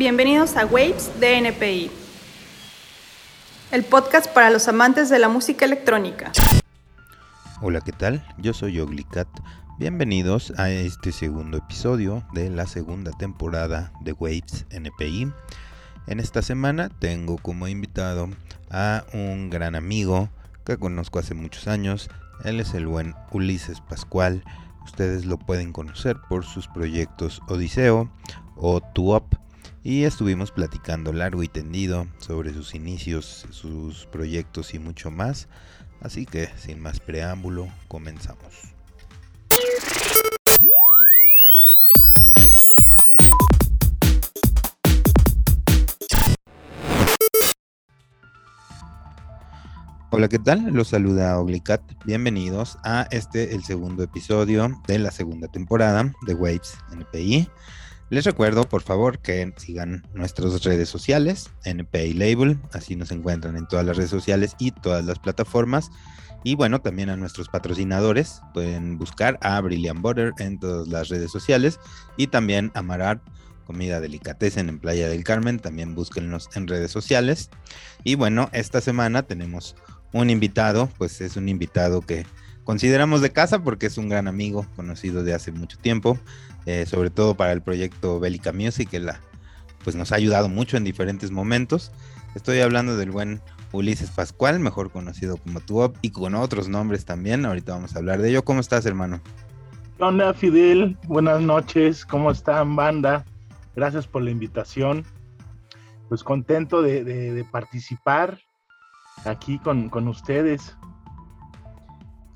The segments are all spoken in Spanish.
Bienvenidos a Waves de NPI, el podcast para los amantes de la música electrónica. Hola, ¿qué tal? Yo soy Oglicat. Bienvenidos a este segundo episodio de la segunda temporada de Waves NPI. En esta semana tengo como invitado a un gran amigo que conozco hace muchos años. Él es el buen Ulises Pascual. Ustedes lo pueden conocer por sus proyectos Odiseo o Tuop y estuvimos platicando largo y tendido sobre sus inicios, sus proyectos y mucho más. Así que sin más preámbulo, comenzamos. Hola, ¿qué tal? Los saluda Oglicat. Bienvenidos a este, el segundo episodio de la segunda temporada de Waves NPI. Les recuerdo, por favor, que sigan nuestras redes sociales, NPI Label, así nos encuentran en todas las redes sociales y todas las plataformas. Y bueno, también a nuestros patrocinadores, pueden buscar a Brilliant Butter en todas las redes sociales y también a Marat Comida Delicatessen en Playa del Carmen, también búsquenlos en redes sociales. Y bueno, esta semana tenemos un invitado, pues es un invitado que consideramos de casa porque es un gran amigo conocido de hace mucho tiempo. Eh, sobre todo para el proyecto Bélica Music, que la, pues nos ha ayudado mucho en diferentes momentos. Estoy hablando del buen Ulises Pascual, mejor conocido como Tuop, y con otros nombres también. Ahorita vamos a hablar de ello. ¿Cómo estás, hermano? ¿Qué onda, Fidel? Buenas noches. ¿Cómo están, banda? Gracias por la invitación. Pues contento de, participar aquí con, ustedes.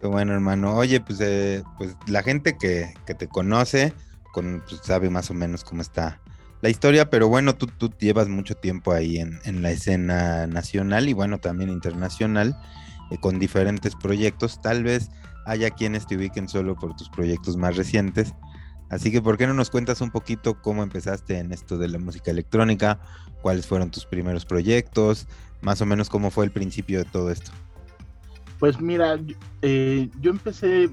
Qué bueno, hermano. Oye, pues, eh, pues la gente que, que te conoce, pues, sabe más o menos cómo está la historia, pero bueno, tú, llevas mucho tiempo ahí en, la escena nacional y bueno, también internacional, eh, con diferentes proyectos. Tal vez haya quienes te ubiquen solo por tus proyectos más recientes. Así que, ¿por qué no nos cuentas un poquito cómo empezaste en esto de la música electrónica? ¿Cuáles fueron tus primeros proyectos? Más o menos cómo fue el principio de todo esto. Pues mira, eh, yo empecé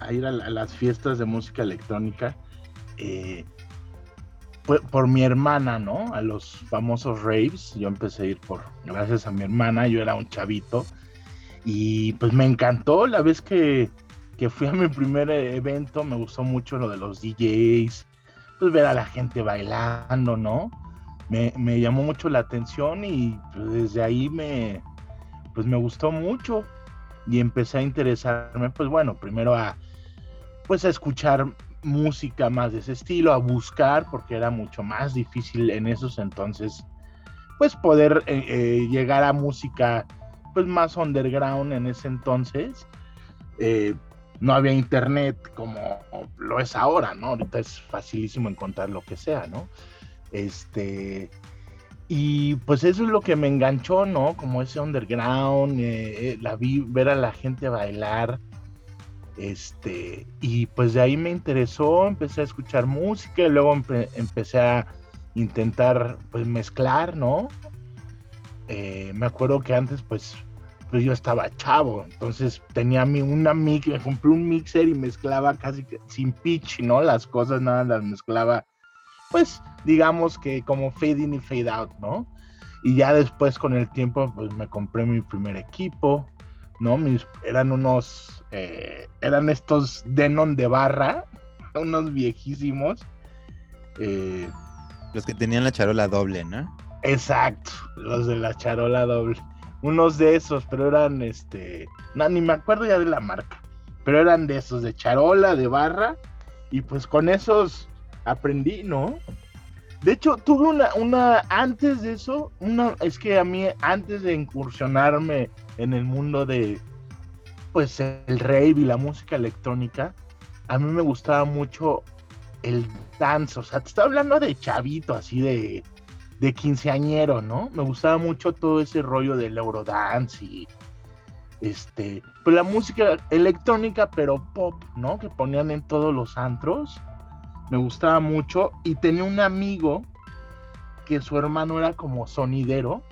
a ir a, las fiestas de música electrónica eh, por, mi hermana, ¿no? A los famosos raves. Yo empecé a ir por, gracias a mi hermana, yo era un chavito. Y pues me encantó la vez que, que fui a mi primer evento, me gustó mucho lo de los DJs, pues ver a la gente bailando, ¿no? Me, me llamó mucho la atención y pues, desde ahí me, pues me gustó mucho y empecé a interesarme, pues bueno, primero a, pues a escuchar música más de ese estilo, a buscar, porque era mucho más difícil en esos entonces, pues poder eh, eh, llegar a música pues más underground en ese entonces. Eh, no había internet como lo es ahora, ¿no? Ahorita es facilísimo encontrar lo que sea, ¿no? Este, y pues eso es lo que me enganchó, ¿no? Como ese underground, la vi, ver a la gente bailar, este, y pues de ahí me interesó, empecé a escuchar música y luego empecé a intentar pues mezclar, ¿no? Eh, me acuerdo que antes pues, pues yo estaba chavo, entonces tenía mi, una mix, me compré un mixer y mezclaba casi sin pitch, ¿no? Las cosas nada las mezclaba, pues digamos que como fade in y fade out, ¿no? Y ya después con el tiempo pues me compré mi primer equipo, ¿no? Mis, eran unos, eh, eran estos Denon de barra, unos viejísimos. Eh, los que tenían la charola doble, ¿no? Exacto, los de la charola doble. Unos de esos, pero eran este, no, ni me acuerdo ya de la marca, pero eran de esos, de charola, de barra, y pues con esos aprendí, ¿no? De hecho, tuve una, una, antes de eso, una, es que a mí, antes de incursionarme en el mundo de, pues, el rave y la música electrónica, a mí me gustaba mucho el dance, o sea, te estaba hablando de chavito, así de, de quinceañero, ¿no? Me gustaba mucho todo ese rollo del eurodance y, este, pues la música electrónica, pero pop, ¿no? Que ponían en todos los antros me gustaba mucho y tenía un amigo que su hermano era como sonidero,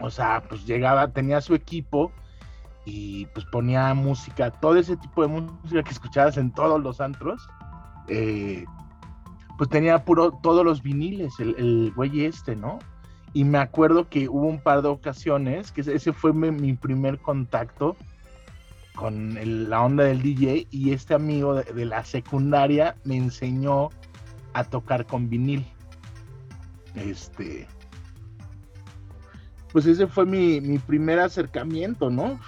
o sea, pues llegaba, tenía su equipo y pues ponía música, todo ese tipo de música que escuchabas en todos los antros, eh, pues tenía puro, todos los viniles, el, el güey este, ¿no? Y me acuerdo que hubo un par de ocasiones, que ese fue mi, primer contacto con la onda del DJ y este amigo de, la secundaria me enseñó a tocar con vinil. Este. Pues ese fue mi, primer acercamiento, ¿no?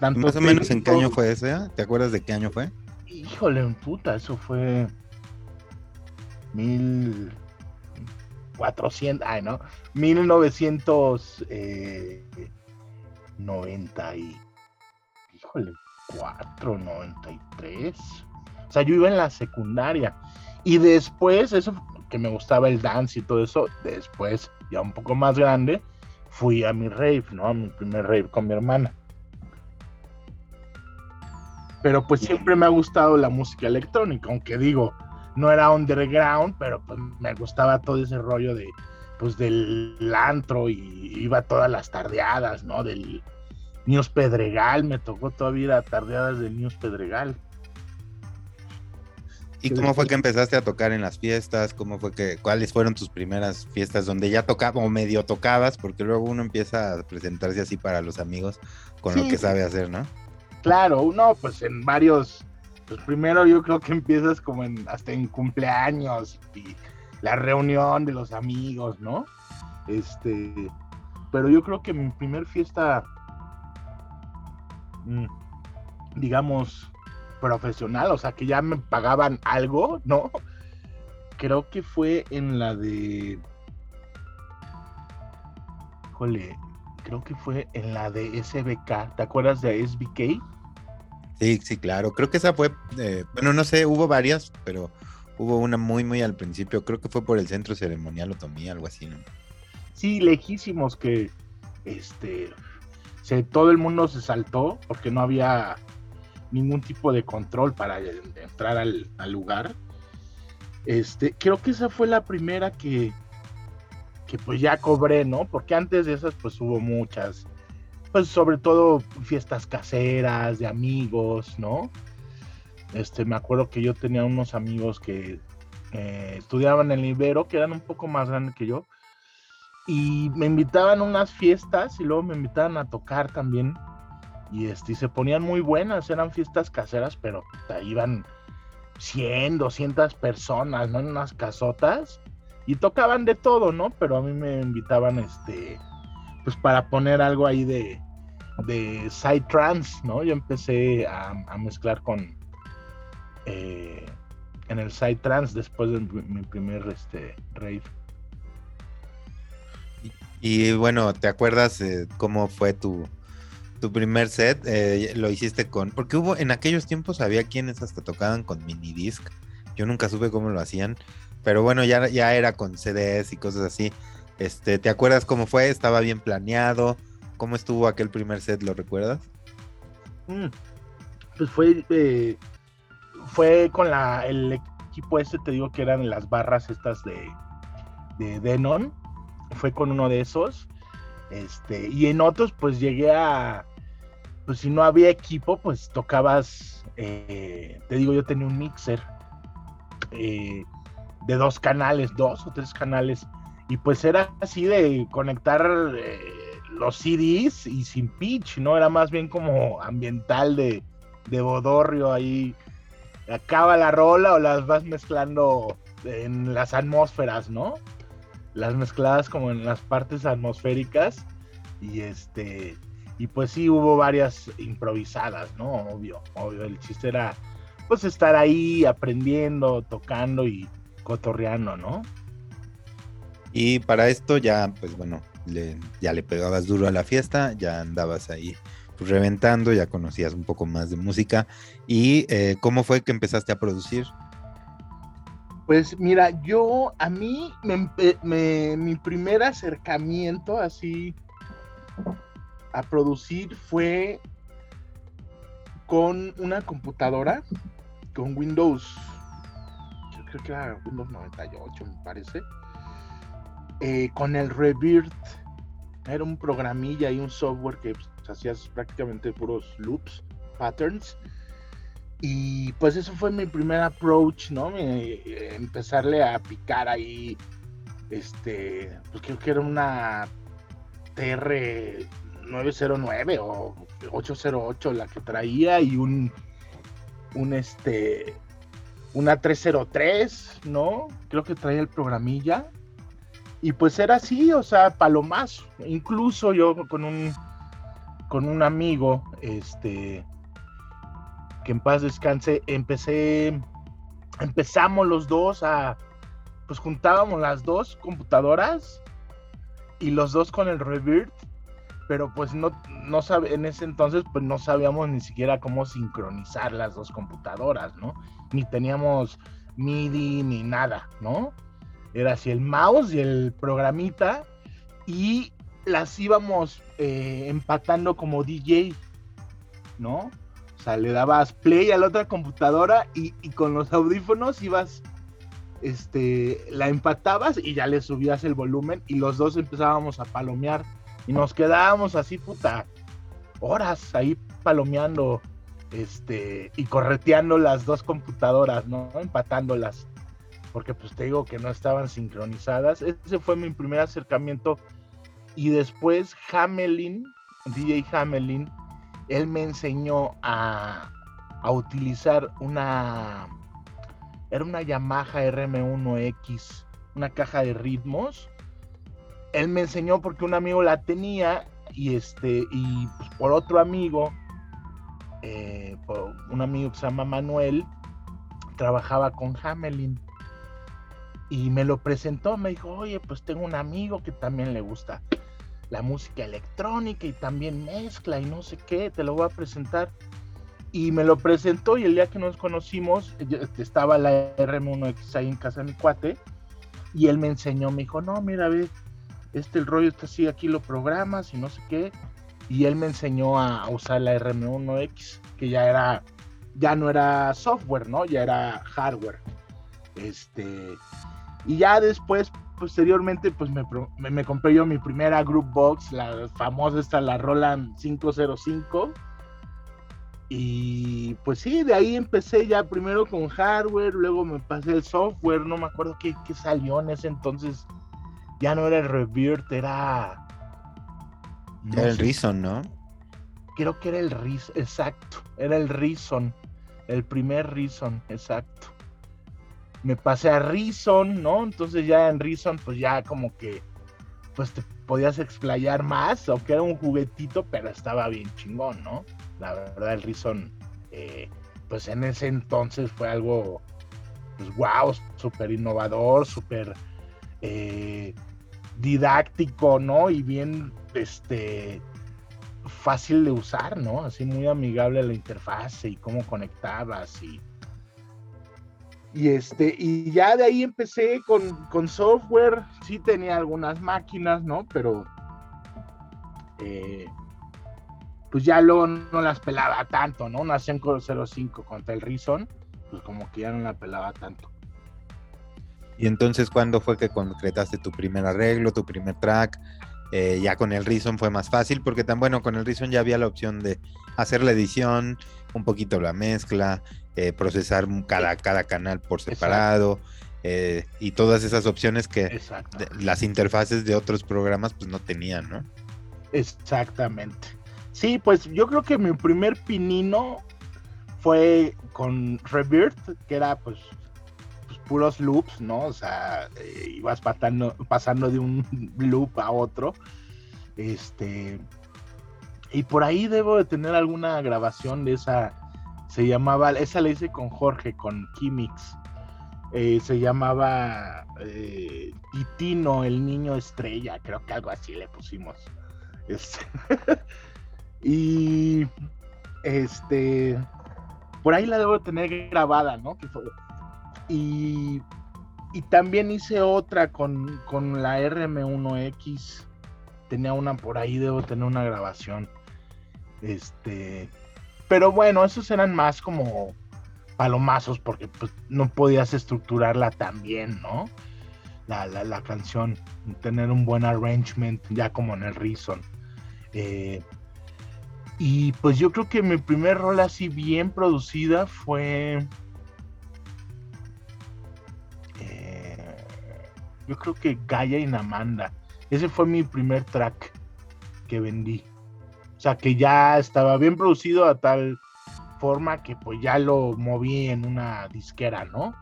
Más o menos en qué año fue ese, ¿te acuerdas de qué año fue? Híjole, puta, eso fue mil 400, ay, ¿no? 1990 eh, y, híjole, 4, 93. O sea, yo iba en la secundaria. Y después, eso que me gustaba el dance y todo eso, después, ya un poco más grande, fui a mi rave, ¿no? A mi primer rave con mi hermana. Pero pues siempre me ha gustado la música electrónica, aunque digo, no era underground, pero pues me gustaba todo ese rollo de, pues del antro y iba todas las tardeadas, ¿no? Del News Pedregal, me tocó todavía tardeadas del News Pedregal. ¿Y cómo fue que empezaste a tocar en las fiestas? ¿Cómo fue que, cuáles fueron tus primeras fiestas donde ya tocaba o medio tocabas? Porque luego uno empieza a presentarse así para los amigos con lo que sabe hacer, ¿no? Claro, uno pues en varios pues primero yo creo que empiezas como en hasta en cumpleaños y la reunión de los amigos, ¿no? Este, pero yo creo que mi primer fiesta, mm, digamos, profesional, o sea, que ya me pagaban algo, ¿no? Creo que fue en la de... Híjole, creo que fue en la de SBK, ¿te acuerdas de SBK? Sí, sí, claro. Creo que esa fue, eh, bueno, no sé, hubo varias, pero hubo una muy, muy al principio. Creo que fue por el centro ceremonial Otomí, algo así, ¿no? Sí, lejísimos que, este, se, todo el mundo se saltó porque no había ningún tipo de control para entrar al, lugar. Este, creo que esa fue la primera que, que pues ya cobré, ¿no? Porque antes de esas pues hubo muchas pues sobre todo fiestas caseras, de amigos, ¿no? Este, me acuerdo que yo tenía unos amigos que eh, estudiaban en el Ibero, que eran un poco más grandes que yo, y me invitaban a unas fiestas y luego me invitaban a tocar también. Y, este, se ponían muy buenas, eran fiestas caseras, pero iban 100, 200 personas, ¿no? En unas casotas. Y tocaban de todo, ¿no? Pero a mí me invitaban, este, pues para poner algo ahí de, de side trance, ¿no? Yo empecé a, mezclar con eh, en el side trance después de mi, primer este rave. Y, bueno, ¿te acuerdas cómo fue tu, tu primer set? Eh, lo hiciste con. Porque hubo en aquellos tiempos había quienes hasta tocaban con mini disc. Yo nunca supe cómo lo hacían. Pero bueno, ya, ya era con CDs y cosas así. Este, ¿te acuerdas cómo fue? ¿Estaba bien planeado? ¿Cómo estuvo aquel primer set? ¿Lo recuerdas? Mm, pues fue eh, fue con la, el equipo este, te digo que eran las barras estas de, de Denon. Fue con uno de esos. Este, y en otros, pues llegué a. Pues si no había equipo, pues tocabas. Eh, te digo, yo tenía un mixer eh, de dos canales, dos o tres canales y pues era así de conectar eh, los CDs y sin pitch, ¿no? Era más bien como ambiental de, de bodorrio ahí. Acaba la rola o las vas mezclando en las atmósferas, ¿no? Las mezcladas como en las partes atmosféricas. Y este. Y pues sí hubo varias improvisadas, ¿no? Obvio, obvio. El chiste era pues estar ahí aprendiendo, tocando y cotorreando, ¿no? Y para esto ya, pues bueno, ya le pegabas duro a la fiesta, ya andabas ahí pues, reventando, ya conocías un poco más de música. ¿Y eh, cómo fue que empezaste a producir? Pues mira, yo a mí me, mi primer acercamiento así a producir fue con una computadora, con Windows, yo creo que era Windows 98 me parece eh, con el Rebirth. Era un programilla y un software que pues, hacías prácticamente puros loops, patterns. Y pues eso fue mi primer approach, ¿no? empezarle a picar ahí, este, pues creo que era una TR 909 o 808 la que traía y un, un este, una 303, ¿no? Creo que traía el programilla. Y pues era así, o sea, palomazo. Incluso yo con un, con un amigo, este, que en paz descanse, empecé, empezamos los dos a, pues juntábamos las dos computadoras y los dos con el Revert, pero pues no, no sabe, en ese entonces pues no sabíamos ni siquiera cómo sincronizar las dos computadoras, ¿no? Ni teníamos MIDI ni nada, ¿no? Era así el mouse y el programita y las íbamos eh, empatando como DJ, ¿no? O sea, le dabas play a la otra computadora y, con los audífonos ibas, este, la empatabas y ya le subías el volumen y los dos empezábamos a palomear y nos quedábamos así, puta, horas ahí palomeando, este, y correteando las dos computadoras, ¿no? Empatándolas, porque pues te digo que no estaban sincronizadas. Ese fue mi primer acercamiento y después Hamelin, DJ Hamelin, él me enseñó a, utilizar una, era una Yamaha RM1X, una caja de ritmos. Él me enseñó porque un amigo la tenía y este, y pues, por otro amigo, eh, un amigo que se llama Manuel, trabajaba con Hamelin y me lo presentó, me dijo, oye, pues tengo un amigo que también le gusta la música electrónica y también mezcla y no sé qué, te lo voy a presentar. Y me lo presentó y el día que nos conocimos, estaba la RM1X ahí en casa de mi cuate, y él me enseñó, me dijo, no, mira, ve, este el rollo está así, aquí lo programas y no sé qué. Y él me enseñó a usar la RM1X, que ya era, ya no era software, ¿no? Ya era hardware. Este, y ya después, posteriormente, pues me, compré yo mi primera Group Box, la famosa esta, la Roland 505. Y pues sí, de ahí empecé ya primero con hardware, luego me pasé el software, no me acuerdo qué, salió en ese entonces. Ya no era el Revert, era... era el Reason, ¿no? Creo que era el Reason, exacto, era el Reason, el primer Reason, exacto me pasé a Reason, ¿no? Entonces ya en Reason, pues ya como que, pues te podías explayar más, aunque era un juguetito, pero estaba bien chingón, ¿no? La verdad, el Reason, eh, pues en ese entonces fue algo, pues wow, súper innovador, súper eh, didáctico, ¿no? Y bien, este, fácil de usar, ¿no? Así muy amigable la interfase y cómo conectabas y y, este, y ya de ahí empecé con, software, sí tenía algunas máquinas, ¿no? Pero eh, pues ya luego no las pelaba tanto, ¿no? Una 05 contra el Reason, pues como que ya no la pelaba tanto. Y entonces, ¿cuándo fue que concretaste tu primer arreglo, tu primer track? Eh, ya con el Reason fue más fácil, porque tan bueno, con el Reason ya había la opción de hacer la edición, un poquito la mezcla, eh, procesar cada, cada canal por separado eh, y todas esas opciones que las interfaces de otros programas pues no tenían, ¿no? Exactamente. Sí, pues yo creo que mi primer pinino fue con Rebirth, que era pues, pues puros loops, ¿no? O sea, eh, ibas pasando, pasando de un loop a otro. Este. Y por ahí debo de tener alguna grabación de esa se llamaba, esa la hice con Jorge, con Kimix. Eh, se llamaba eh, Titino, el niño estrella, creo que algo así le pusimos. Este, y este, por ahí la debo tener grabada, ¿no? Y, y también hice otra con, con la RM1X. Tenía una por ahí, debo tener una grabación. Este, pero bueno, esos eran más como palomazos porque pues, no podías estructurarla tan bien, ¿no? La, la, canción, tener un buen arrangement ya como en el Reason. Eh, Y pues yo creo que mi primer rol así bien producida fue... yo creo que Gaia y Namanda. Ese fue mi primer track que vendí. O sea, que ya estaba bien producido a tal forma que pues ya lo moví en una disquera, ¿no?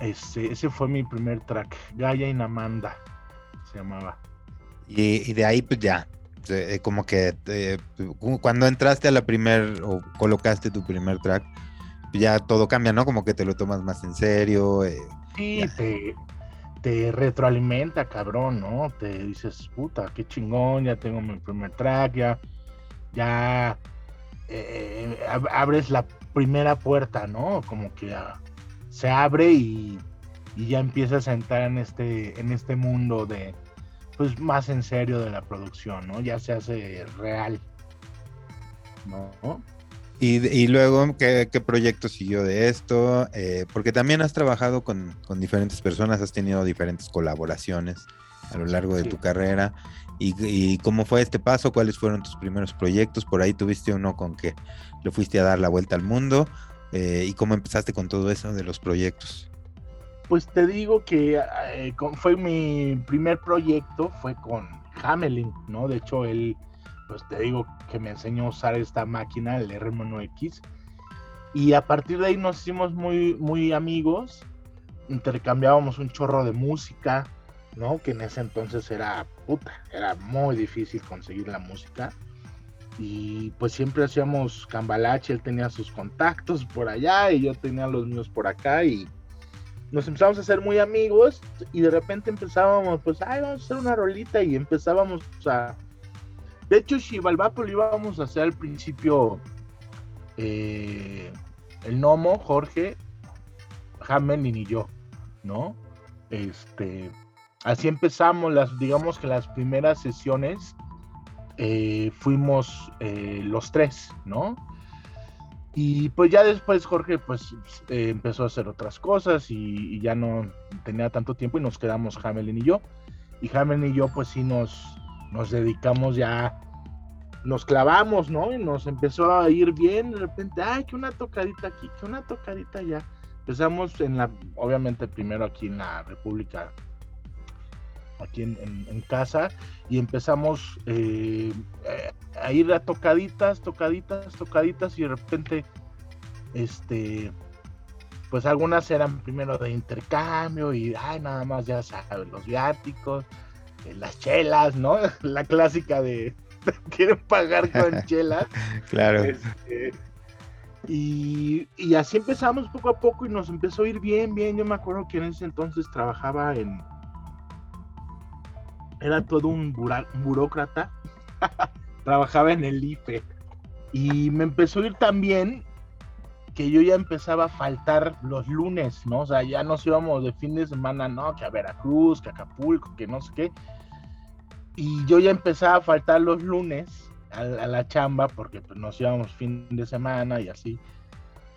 Ese, ese fue mi primer track, Gaia y Namanda se llamaba. Y, y de ahí pues ya, eh, como que eh, cuando entraste a la primer o colocaste tu primer track, ya todo cambia, ¿no? Como que te lo tomas más en serio. Eh, sí, te, te, retroalimenta, cabrón, ¿no? Te dices, puta, qué chingón, ya tengo mi primer track, ya, ya abres la primera puerta, ¿no? Como que se abre y, y, ya empiezas a entrar en este, en este mundo de, pues más en serio de la producción, ¿no? Ya se hace real, ¿no? Y, y luego, ¿qué, ¿qué, proyecto siguió de esto? Eh, porque también has trabajado con, con, diferentes personas, has tenido diferentes colaboraciones a lo largo de sí. tu carrera. Y, y, cómo fue este paso? ¿Cuáles fueron tus primeros proyectos? Por ahí tuviste uno con que lo fuiste a dar la vuelta al mundo. Eh, ¿Y cómo empezaste con todo eso de los proyectos? Pues te digo que eh, con, fue mi primer proyecto, fue con Hamelin, ¿no? De hecho, él, pues te digo que me enseñó a usar esta máquina, el R1X. Y a partir de ahí nos hicimos muy, muy amigos, intercambiábamos un chorro de música, ¿no? Que en ese entonces era, puta, era muy difícil conseguir la música. Y pues siempre hacíamos cambalache, él tenía sus contactos por allá y yo tenía los míos por acá y nos empezamos a hacer muy amigos y de repente empezábamos, pues, ay, vamos a hacer una rolita y empezábamos a... De hecho, Xibalbapo lo íbamos a hacer al principio eh, el Nomo, Jorge, Hamelin y yo, ¿no? Este, así empezamos las, digamos que las primeras sesiones eh, fuimos eh, los tres, ¿no? Y pues ya después Jorge pues empezó a hacer otras cosas y, y, ya no tenía tanto tiempo y nos quedamos Hamelin y yo. Y Hamelin y yo pues sí nos, nos dedicamos ya, nos clavamos, ¿no? Y nos empezó a ir bien, de repente, ay, que una tocadita aquí, que una tocadita allá. Empezamos en la, obviamente primero aquí en la República, aquí en, casa, y empezamos eh, a ir a tocaditas, tocaditas, tocaditas y de repente, este, pues algunas eran primero de intercambio y, ay, nada más ya sabes, los viáticos, las chelas, ¿no? La clásica de, quieren pagar con chelas. claro. Este, y, y así empezamos poco a poco y nos empezó a ir bien, bien. Yo me acuerdo que en ese entonces trabajaba en, era todo un bura, burócrata, trabajaba en el IFE y me empezó a ir tan bien que yo ya empezaba a faltar los lunes, ¿no? O sea, ya nos íbamos de fin de semana, ¿no? Que a Veracruz, que a Acapulco, que no sé qué. Y yo ya empezaba a faltar los lunes a, la chamba porque pues, nos íbamos fin de semana y así.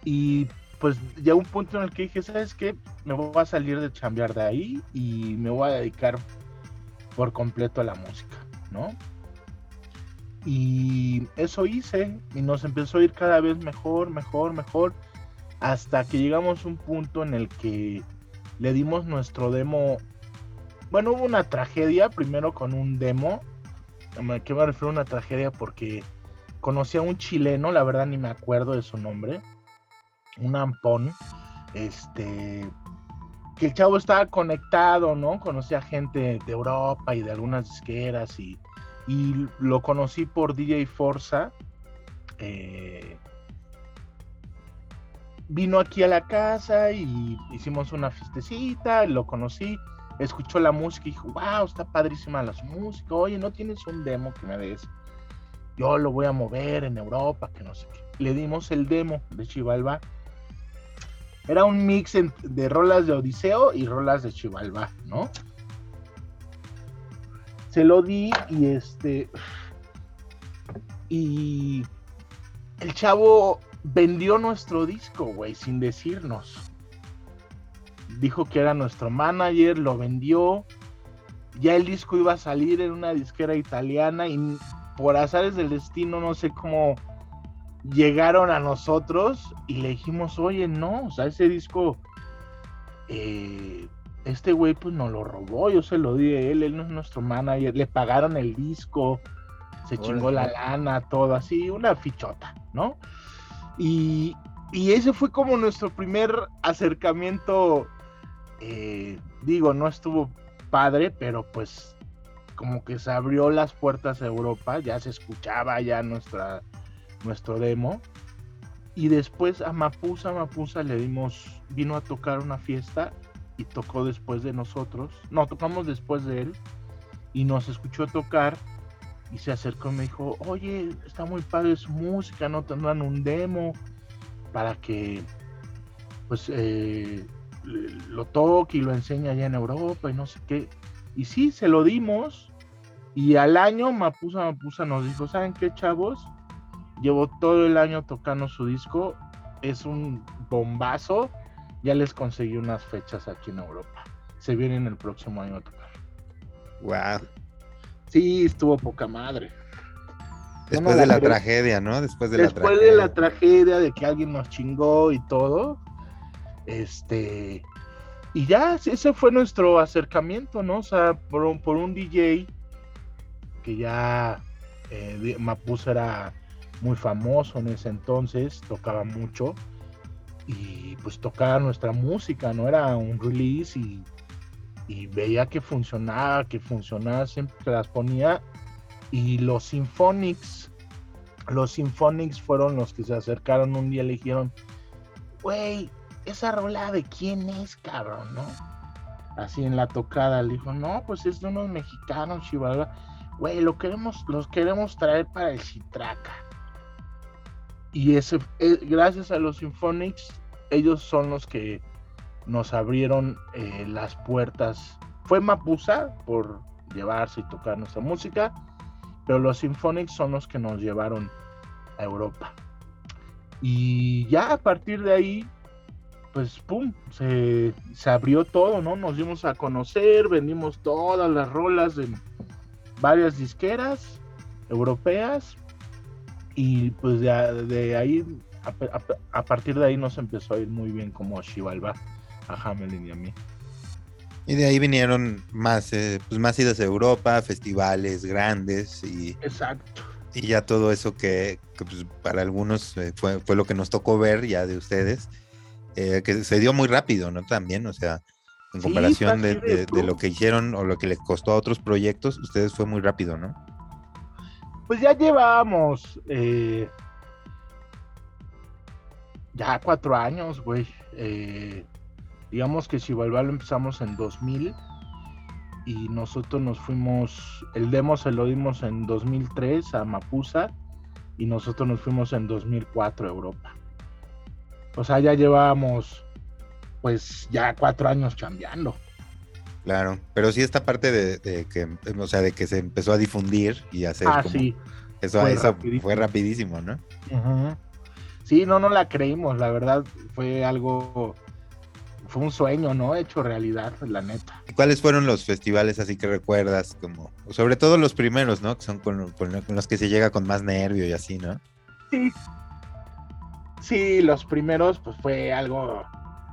Y pues ya un punto en el que dije, ¿sabes qué? Me voy a salir de chambear de ahí y me voy a dedicar por completo a la música, ¿no? Y eso hice y nos empezó a ir cada vez mejor, mejor, mejor, hasta que llegamos a un punto en el que le dimos nuestro demo. Bueno, hubo una tragedia primero con un demo. ¿Qué me refiero a una tragedia? Porque conocí a un chileno, la verdad ni me acuerdo de su nombre, un ampón, este, que el chavo estaba conectado, ¿no? Conocía gente de Europa y de algunas disqueras y, y lo conocí por DJ Forza. Eh, vino aquí a la casa y hicimos una fiestecita, lo conocí, escuchó la música y dijo, wow, está padrísima la música, oye, ¿no tienes un demo que me des? Yo lo voy a mover en Europa, que no sé qué. Le dimos el demo de Chivalba era un mix de rolas de Odiseo y rolas de Chivalba, ¿no? Se lo di y este. Y el chavo vendió nuestro disco, güey, sin decirnos. Dijo que era nuestro manager, lo vendió. Ya el disco iba a salir en una disquera italiana y por azares del destino, no sé cómo llegaron a nosotros y le dijimos, oye, no, o sea, ese disco, eh, este güey pues nos lo robó, yo se lo di a él, él no es nuestro manager, le pagaron el disco, se chingó la lana, todo así, una fichota, ¿no? Y, y ese fue como nuestro primer acercamiento, eh, digo, no estuvo padre, pero pues como que se abrió las puertas a Europa, ya se escuchaba ya nuestra, nuestro demo. Y después a Mapusa, Mapusa le dimos, vino a tocar una fiesta y tocó después de nosotros. No, tocamos después de él y nos escuchó tocar y se acercó y me dijo, oye, está muy padre su música, no tendrán un demo para que pues eh, lo toque y lo enseñe allá en Europa y no sé qué. Y sí, se lo dimos. Y al año Mapusa Mapusa nos dijo, ¿saben qué, chavos? Llevo todo el año tocando su disco. Es un bombazo. Ya les conseguí unas fechas aquí en Europa. Se vienen el próximo año a tocar. Wow. Sí, estuvo poca madre. Después de la tragedia, ¿no? Después de la tragedia. Después de la tragedia de que alguien nos chingó y todo. Este. Y ya, ese fue nuestro acercamiento, ¿no? O sea, por un, por un DJ que ya eh, era muy famoso en ese entonces, tocaba mucho y pues tocaba nuestra música, ¿no? Era un release y, veía que funcionaba, que funcionaba, siempre las ponía y los Symphonics, los Symphonics fueron los que se acercaron un día y le dijeron, güey, esa rola de quién es, cabrón, ¿no? Así en la tocada le dijo, no, pues es de unos mexicanos, chivalva. Güey, lo queremos, los queremos traer para el Citraca. Y ese, eh, gracias a los Symphonics, ellos son los que nos abrieron eh, las puertas. Fue Mapusa por llevarse y tocar nuestra música, pero los Symphonics son los que nos llevaron a Europa. Y ya a partir de ahí pues pum, se, abrió todo, ¿no? Nos dimos a conocer, vendimos todas las rolas en varias disqueras europeas y pues de, ahí, a, partir de ahí nos empezó a ir muy bien como a Shivalba, a Hamelin y a mí. Y de ahí vinieron más, eh, pues más idas a Europa, festivales grandes y... Exacto. Y ya todo eso que, pues, para algunos eh, fue, fue lo que nos tocó ver ya de ustedes eh, que se dio muy rápido, ¿no? También, o sea, en comparación de, lo que hicieron o lo que les costó a otros proyectos, ustedes fue muy rápido, ¿no? Pues ya llevábamos eh, ya cuatro años, güey. Eh, digamos que si lo empezamos en 2000 y nosotros nos fuimos, el demo se lo dimos en 2003 a Mapusa y nosotros nos fuimos en 2004 a Europa. O sea, ya llevábamos pues ya cuatro años cambiando. Claro, pero sí esta parte de, que, o sea, de que se empezó a difundir y hacer ah, sí. eso, fue, eso rapidísimo. fue rapidísimo, ¿no? Sí, no, no la creímos, la verdad fue algo, fue un sueño, ¿no? Hecho realidad, la neta. ¿Cuáles fueron los festivales así que recuerdas? Como, sobre todo los primeros, ¿no? Que son con, con los que se llega con más nervio y así, ¿no? Sí, Sí, los primeros, pues fue algo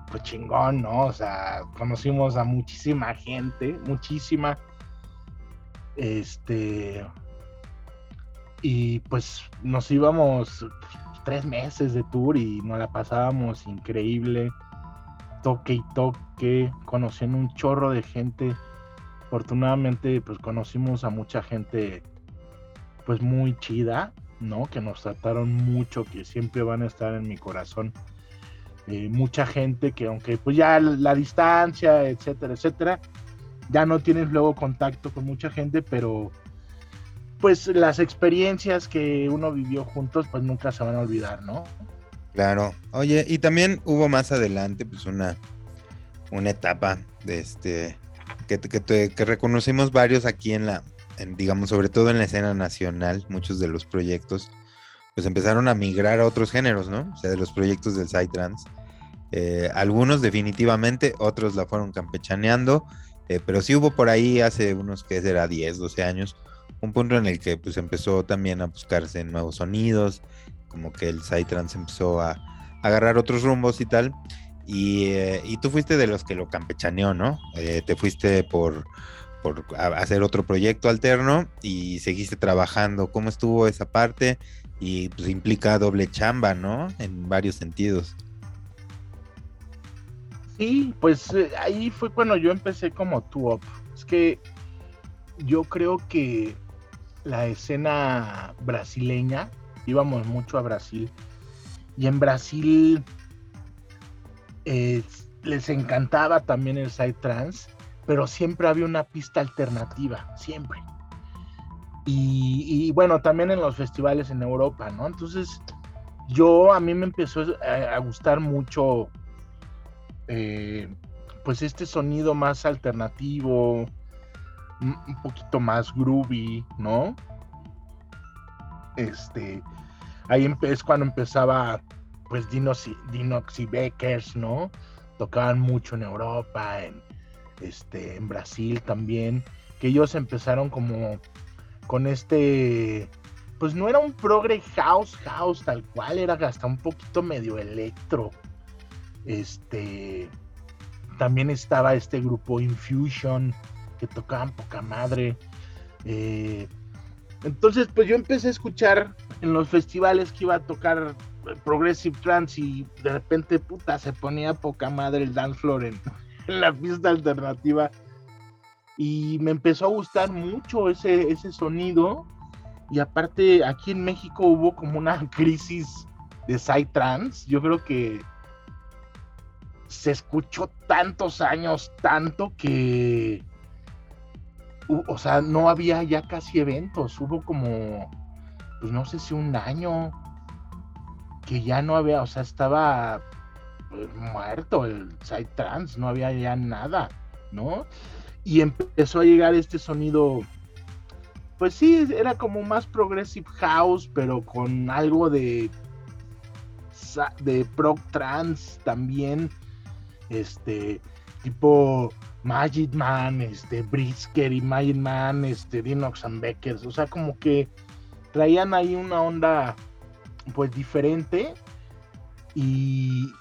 pues chingón, ¿no? O sea, conocimos a muchísima gente, muchísima. Este. Y pues nos íbamos tres meses de tour y nos la pasábamos increíble. Toque y toque, conociendo un chorro de gente. Afortunadamente, pues conocimos a mucha gente, pues muy chida. ¿No? Que nos trataron mucho, que siempre van a estar en mi corazón. Eh, mucha gente que aunque pues ya la, distancia, etcétera, etcétera, ya no tienes luego contacto con mucha gente, pero pues las experiencias que uno vivió juntos pues nunca se van a olvidar, ¿no? Claro. Oye, y también hubo más adelante pues una, una etapa de este que, que, que reconocimos varios aquí en la, digamos, sobre todo en la escena nacional, muchos de los proyectos, pues empezaron a migrar a otros géneros, ¿no? O sea, de los proyectos del Psytrance. Eh, algunos definitivamente, otros la fueron campechaneando, eh, pero sí hubo por ahí hace unos, que será 10, 12 años, un punto en el que pues empezó también a buscarse nuevos sonidos, como que el Psytrance empezó a, agarrar otros rumbos y tal. Y, eh, y, tú fuiste de los que lo campechaneó, ¿no? Eh, te fuiste por, por hacer otro proyecto alterno y seguiste trabajando. ¿Cómo estuvo esa parte? Y pues implica doble chamba, ¿no? En varios sentidos. Sí, pues eh, ahí fue cuando yo empecé como tú Es que yo creo que la escena brasileña, íbamos mucho a Brasil, y en Brasil eh, les encantaba también el side trans, pero siempre había una pista alternativa, siempre. Y, bueno, también en los festivales en Europa, ¿no? Entonces, yo a mí me empezó a, gustar mucho, eh, pues este sonido más alternativo, un poquito más groovy, ¿no? Este, ahí es cuando empezaba, pues, Dinos y, Dinox y Beckers, ¿no? Tocaban mucho en Europa, en, este, en Brasil también, que ellos empezaron como con este, pues no era un progre house, house tal cual, era hasta un poquito medio electro. Este, también estaba este grupo Infusion, que tocaban poca madre. Eh, entonces, pues yo empecé a escuchar en los festivales que iba a tocar Progressive Trance y de repente, puta, se ponía poca madre el dance floor en, la pista alternativa. Y me empezó a gustar mucho ese, ese sonido. Y aparte, aquí en México hubo como una crisis de Psytrance. Yo creo que se escuchó tantos años, tanto que o sea, no había ya casi eventos, hubo como, pues no sé si un año que ya no había, o sea, estaba muerto el side trans, no había ya nada, ¿no? Y empezó a llegar este sonido, pues sí, era como más progressive house, pero con algo de de prog trans también, este, tipo Magic Man, este, Brisker y Magic Man, este, Dinox and Beckers, o sea, como que traían ahí una onda pues diferente y,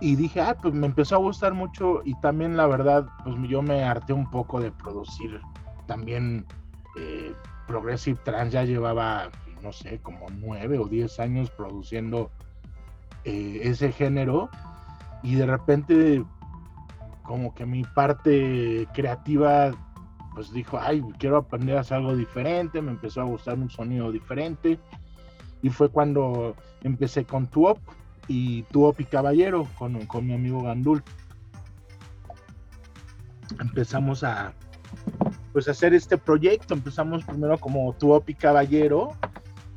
y dije, ah, pues me empezó a gustar mucho y también la verdad, pues yo me harté un poco de producir también eh, Progressive Trans, ya llevaba, no sé, como nueve o diez años produciendo eh, ese género y de repente como que mi parte creativa pues dijo, ay, quiero aprender a hacer algo diferente, me empezó a gustar un sonido diferente y fue cuando empecé con Tuop y Tuop y Caballero con, con mi amigo Gandul. Empezamos a pues hacer este proyecto, empezamos primero como Tuop y Caballero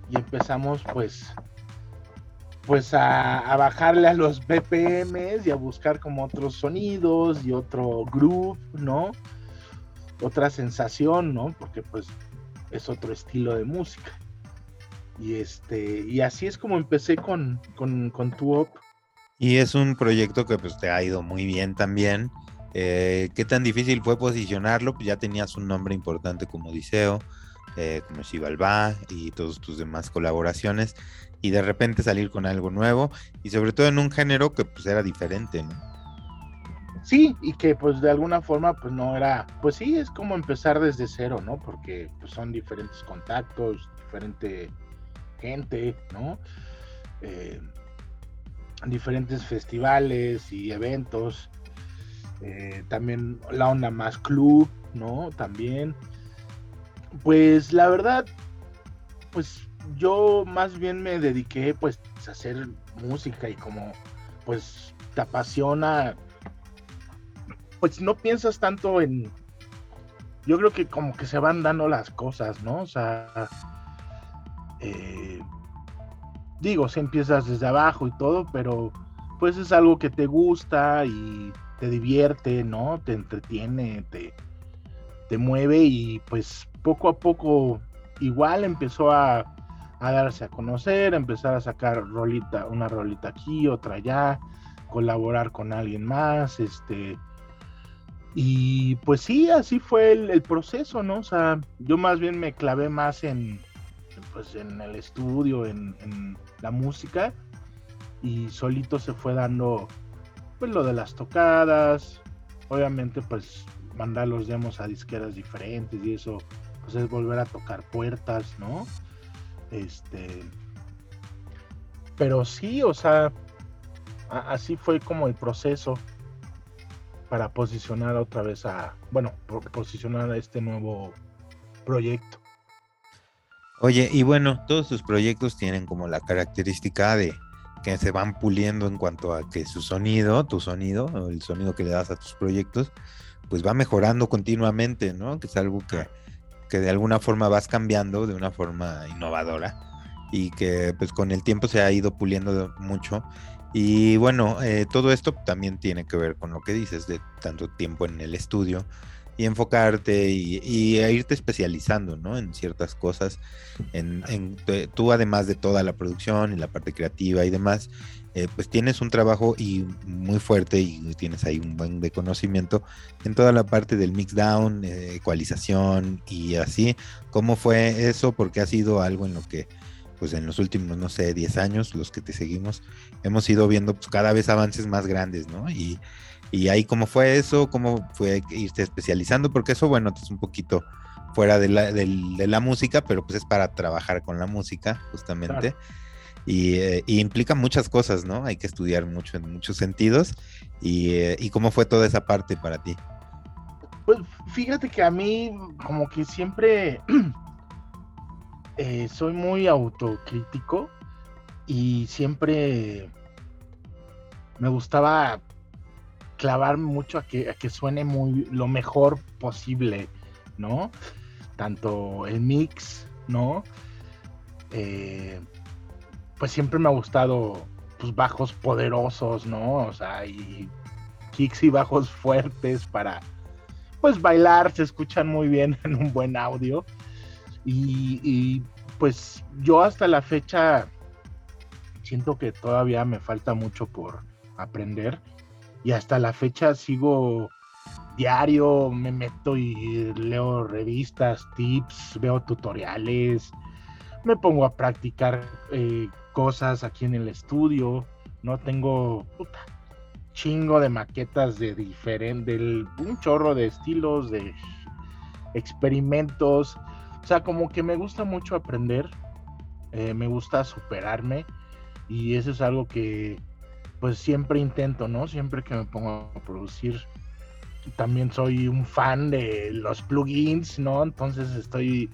y empezamos pues pues a, bajarle a los BPMs y a buscar como otros sonidos y otro groove, ¿no? Otra sensación, ¿no? Porque pues es otro estilo de música. Y este, y así es como empecé con, con, con Tuop. Y es un proyecto que pues te ha ido muy bien también. Eh, ¿Qué tan difícil fue posicionarlo? Pues ya tenías un nombre importante como Odiseo, eh, como Xibalba y todas tus demás colaboraciones y de repente salir con algo nuevo y sobre todo en un género que pues era diferente, ¿no? Sí, y que pues de alguna forma pues no era, pues sí, es como empezar desde cero, ¿no? Porque pues son diferentes contactos, diferente gente, ¿no? Eh, diferentes festivales y eventos, eh, también la onda más club, ¿no? También, pues la verdad, pues yo más bien me dediqué pues a hacer música y como pues te apasiona, pues no piensas tanto en, yo creo que como que se van dando las cosas, ¿no? O sea, eh, digo, si empiezas desde abajo y todo, pero pues es algo que te gusta y te divierte, ¿no? Te entretiene, te, te mueve y pues poco a poco igual empezó a a darse a conocer, empezar a sacar rolita, una rolita aquí, otra allá, colaborar con alguien más, este, Y pues sí, así fue el, proceso, ¿no? O sea, yo más bien me clavé más en, pues, en el estudio, en, la música, y solito se fue dando, pues, lo de las tocadas, obviamente, pues, mandar los demos a disqueras diferentes y eso, pues, es volver a tocar puertas, ¿no? Este, pero sí, o sea, así fue como el proceso para posicionar otra vez a, bueno, posicionar a este nuevo proyecto. Oye, y bueno, todos sus proyectos tienen como la característica de que se van puliendo en cuanto a que su sonido, tu sonido, el sonido que le das a tus proyectos, pues va mejorando continuamente, ¿no? Que es algo que, que de alguna forma vas cambiando de una forma innovadora y que pues con el tiempo se ha ido puliendo mucho y bueno, eh, todo esto también tiene que ver con lo que dices de tanto tiempo en el estudio y enfocarte y, irte especializando ¿no? en ciertas cosas. En, tú además de toda la producción y la parte creativa y demás, eh, pues tienes un trabajo y muy fuerte y tienes ahí un buen de conocimiento en toda la parte del mix down, eh, ecualización y así. ¿Cómo fue eso? Porque ha sido algo en lo que pues en los últimos, no sé, 10 años, los que te seguimos, hemos ido viendo pues, cada vez avances más grandes, ¿no? Y, y ahí cómo fue eso, cómo fue irte especializando, porque eso, bueno, es un poquito fuera de la, de, la, música, pero pues es para trabajar con la música, justamente. Eh, y, implica muchas cosas, ¿no? Hay que estudiar mucho en muchos sentidos. Y, eh, y cómo fue toda esa parte para ti. Pues fíjate que a mí como que siempre Eh, soy muy autocrítico y siempre me gustaba clavar mucho a que, a que suene muy lo mejor posible, ¿no? Tanto el mix, ¿no? Eh, pues siempre me ha gustado pues, bajos poderosos, ¿no? O sea, y kicks y bajos fuertes para pues bailar, se escuchan muy bien en un buen audio. Y, pues yo hasta la fecha siento que todavía me falta mucho por aprender y hasta la fecha sigo diario, me meto y leo revistas, tips, veo tutoriales, me pongo a practicar eh, cosas aquí en el estudio, no tengo chingo de maquetas de diferente, un chorro de estilos, de experimentos. O sea, como que me gusta mucho aprender, eh, me gusta superarme y eso es algo que pues siempre intento, ¿no? Siempre que me pongo a producir. También soy un fan de los plugins, ¿no? Entonces estoy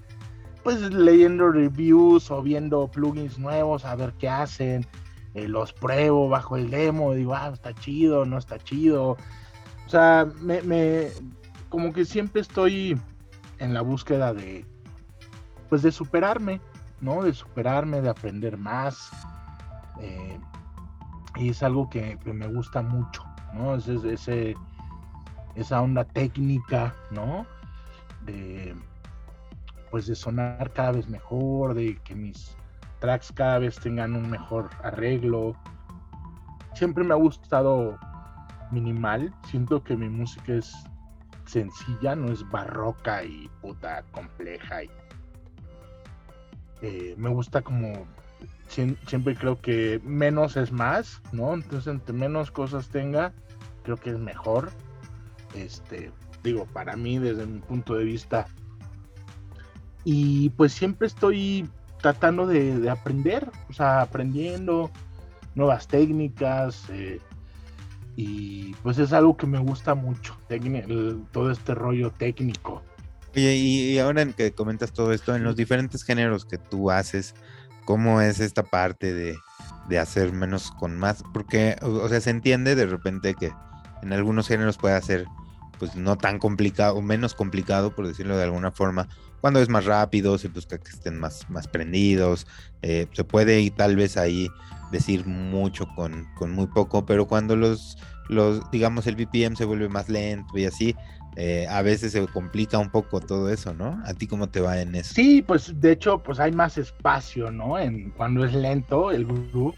pues leyendo reviews o viendo plugins nuevos a ver qué hacen. Eh, los pruebo bajo el demo, digo, ah, está chido, no está chido. O sea, me, como que siempre estoy en la búsqueda de, pues de superarme, ¿no? De superarme, de aprender más. Eh, y es algo que, me gusta mucho, ¿no? Es, ese, esa onda técnica, ¿no? De, pues de sonar cada vez mejor, de que mis tracks cada vez tengan un mejor arreglo. Siempre me ha gustado minimal, siento que mi música es sencilla, no es barroca y puta compleja y eh, me gusta como siempre creo que menos es más, ¿no? Entonces, entre menos cosas tenga, creo que es mejor. Este, digo, para mí, desde mi punto de vista. Y pues siempre estoy tratando de, aprender, o sea, aprendiendo nuevas técnicas. Eh, y pues es algo que me gusta mucho, todo este rollo técnico. Y, ahora en que comentas todo esto, en los diferentes géneros que tú haces, ¿cómo es esta parte de, hacer menos con más? Porque, o, sea, se entiende de repente que en algunos géneros puede ser pues no tan complicado o menos complicado, por decirlo de alguna forma. Cuando es más rápido, se busca que estén más, más prendidos, eh, se puede y tal vez ahí decir mucho con, con muy poco, pero cuando los, los, digamos, el BPM se vuelve más lento y así, eh, a veces se complica un poco todo eso, ¿no? ¿A ti cómo te va en eso? Sí, pues de hecho, pues hay más espacio, ¿no? En cuando es lento el groove.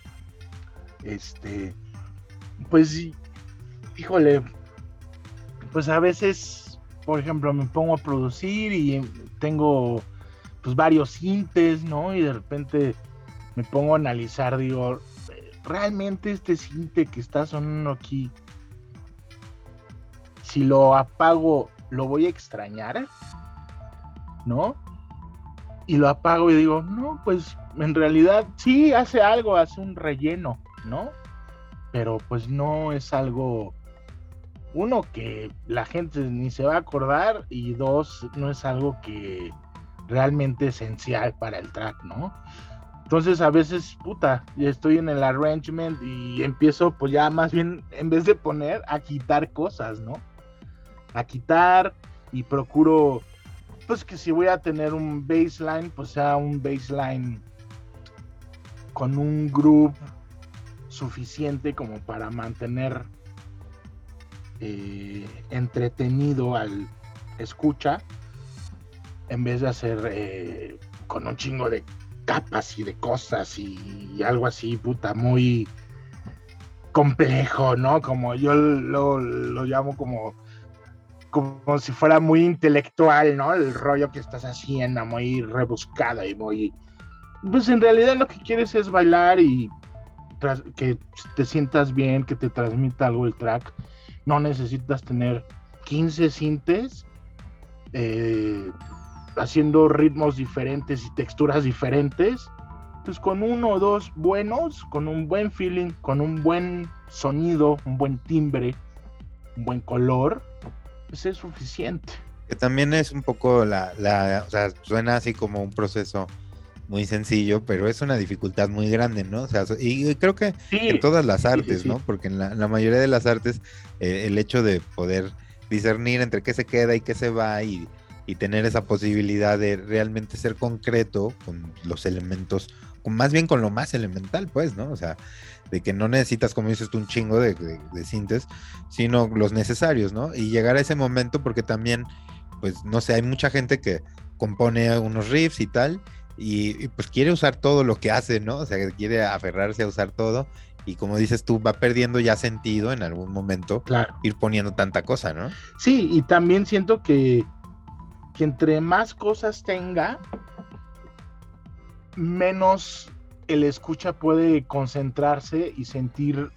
Este, pues, híjole, pues a veces, por ejemplo, me pongo a producir y tengo pues varios sintes, ¿no? Y de repente me pongo a analizar, digo, realmente este cinte que está sonando aquí, si lo apago, lo voy a extrañar, ¿no? Y lo apago y digo, no, pues en realidad sí hace algo, hace un relleno, ¿no? Pero pues no es algo, uno, que la gente ni se va a acordar y dos, no es algo que realmente esencial para el track, ¿no? Entonces a veces, puta, ya estoy en el arrangement y empiezo pues ya más bien, en vez de poner, a quitar cosas, ¿no? A quitar y procuro, pues que si voy a tener un baseline, pues sea un baseline con un groove suficiente como para mantener eh, entretenido al escucha en vez de hacer eh, con un chingo de capas y de cosas y, algo así, puta, muy complejo, ¿no? Como yo lo, lo, llamo como, como si fuera muy intelectual, ¿no? El rollo que estás haciendo, muy rebuscado y muy... Pues en realidad lo que quieres es bailar y que te sientas bien, que te transmita algo el track. No necesitas tener 15 sintes. Eh, haciendo ritmos diferentes y texturas diferentes. Pues con uno o dos buenos, con un buen feeling, con un buen sonido, un buen timbre, un buen color, pues es suficiente. Que también es un poco la, la, o sea, suena así como un proceso muy sencillo, pero es una dificultad muy grande, ¿no? O sea, y creo que en todas las artes, ¿no? Porque en la, mayoría de las artes, eh, el hecho de poder discernir entre qué se queda y qué se va y y tener esa posibilidad de realmente ser concreto con los elementos, más bien con lo más elemental, pues, ¿no? O sea, de que no necesitas, como dices tú, un chingo de, de, sintes, sino los necesarios, ¿no? Y llegar a ese momento porque también, pues, no sé, hay mucha gente que compone unos riffs y tal, y, pues quiere usar todo lo que hace, ¿no? O sea, quiere aferrarse a usar todo, y como dices tú, va perdiendo ya sentido en algún momento ir poniendo tanta cosa, ¿no? Sí, y también siento que que entre más cosas tenga, menos el escucha puede concentrarse y sentir,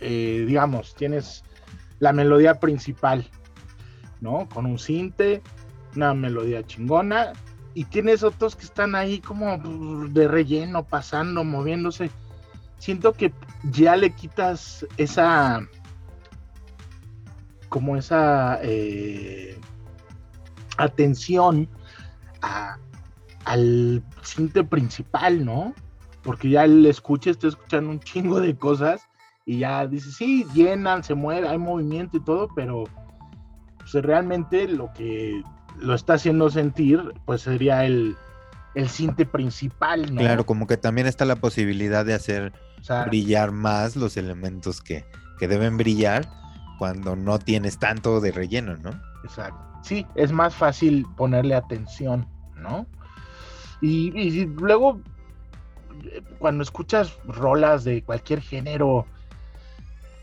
eh, digamos, tienes la melodía principal, ¿no? Con un cinte, una melodía chingona, y tienes otros que están ahí como de relleno, pasando, moviéndose. Siento que ya le quitas esa, como esa, eh, atención al cinte principal, ¿no? Porque ya el escucha está escuchando un chingo de cosas y ya dice, sí, llenan, se mueve, hay movimiento y todo, pero pues, realmente lo que lo está haciendo sentir, pues sería el, el cinte principal, ¿no? Claro, como que también está la posibilidad de hacer brillar más los elementos que, que deben brillar cuando no tienes tanto de relleno, ¿no? Exacto sí, es más fácil ponerle atención, ¿no? Y, luego, cuando escuchas rolas de cualquier género,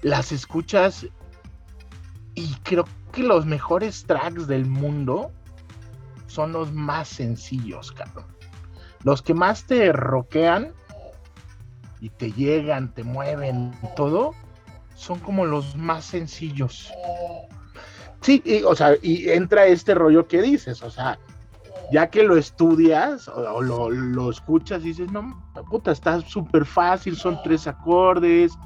las escuchas y creo que los mejores tracks del mundo son los más sencillos, cabrón. Los que más te roquean y te llegan, te mueven, todo, son como los más sencillos. Sí, y, o sea, y entra este rollo que dices, o sea, ya que lo estudias o, lo, escuchas, dices, no, puta, está súper fácil, son tres acordes,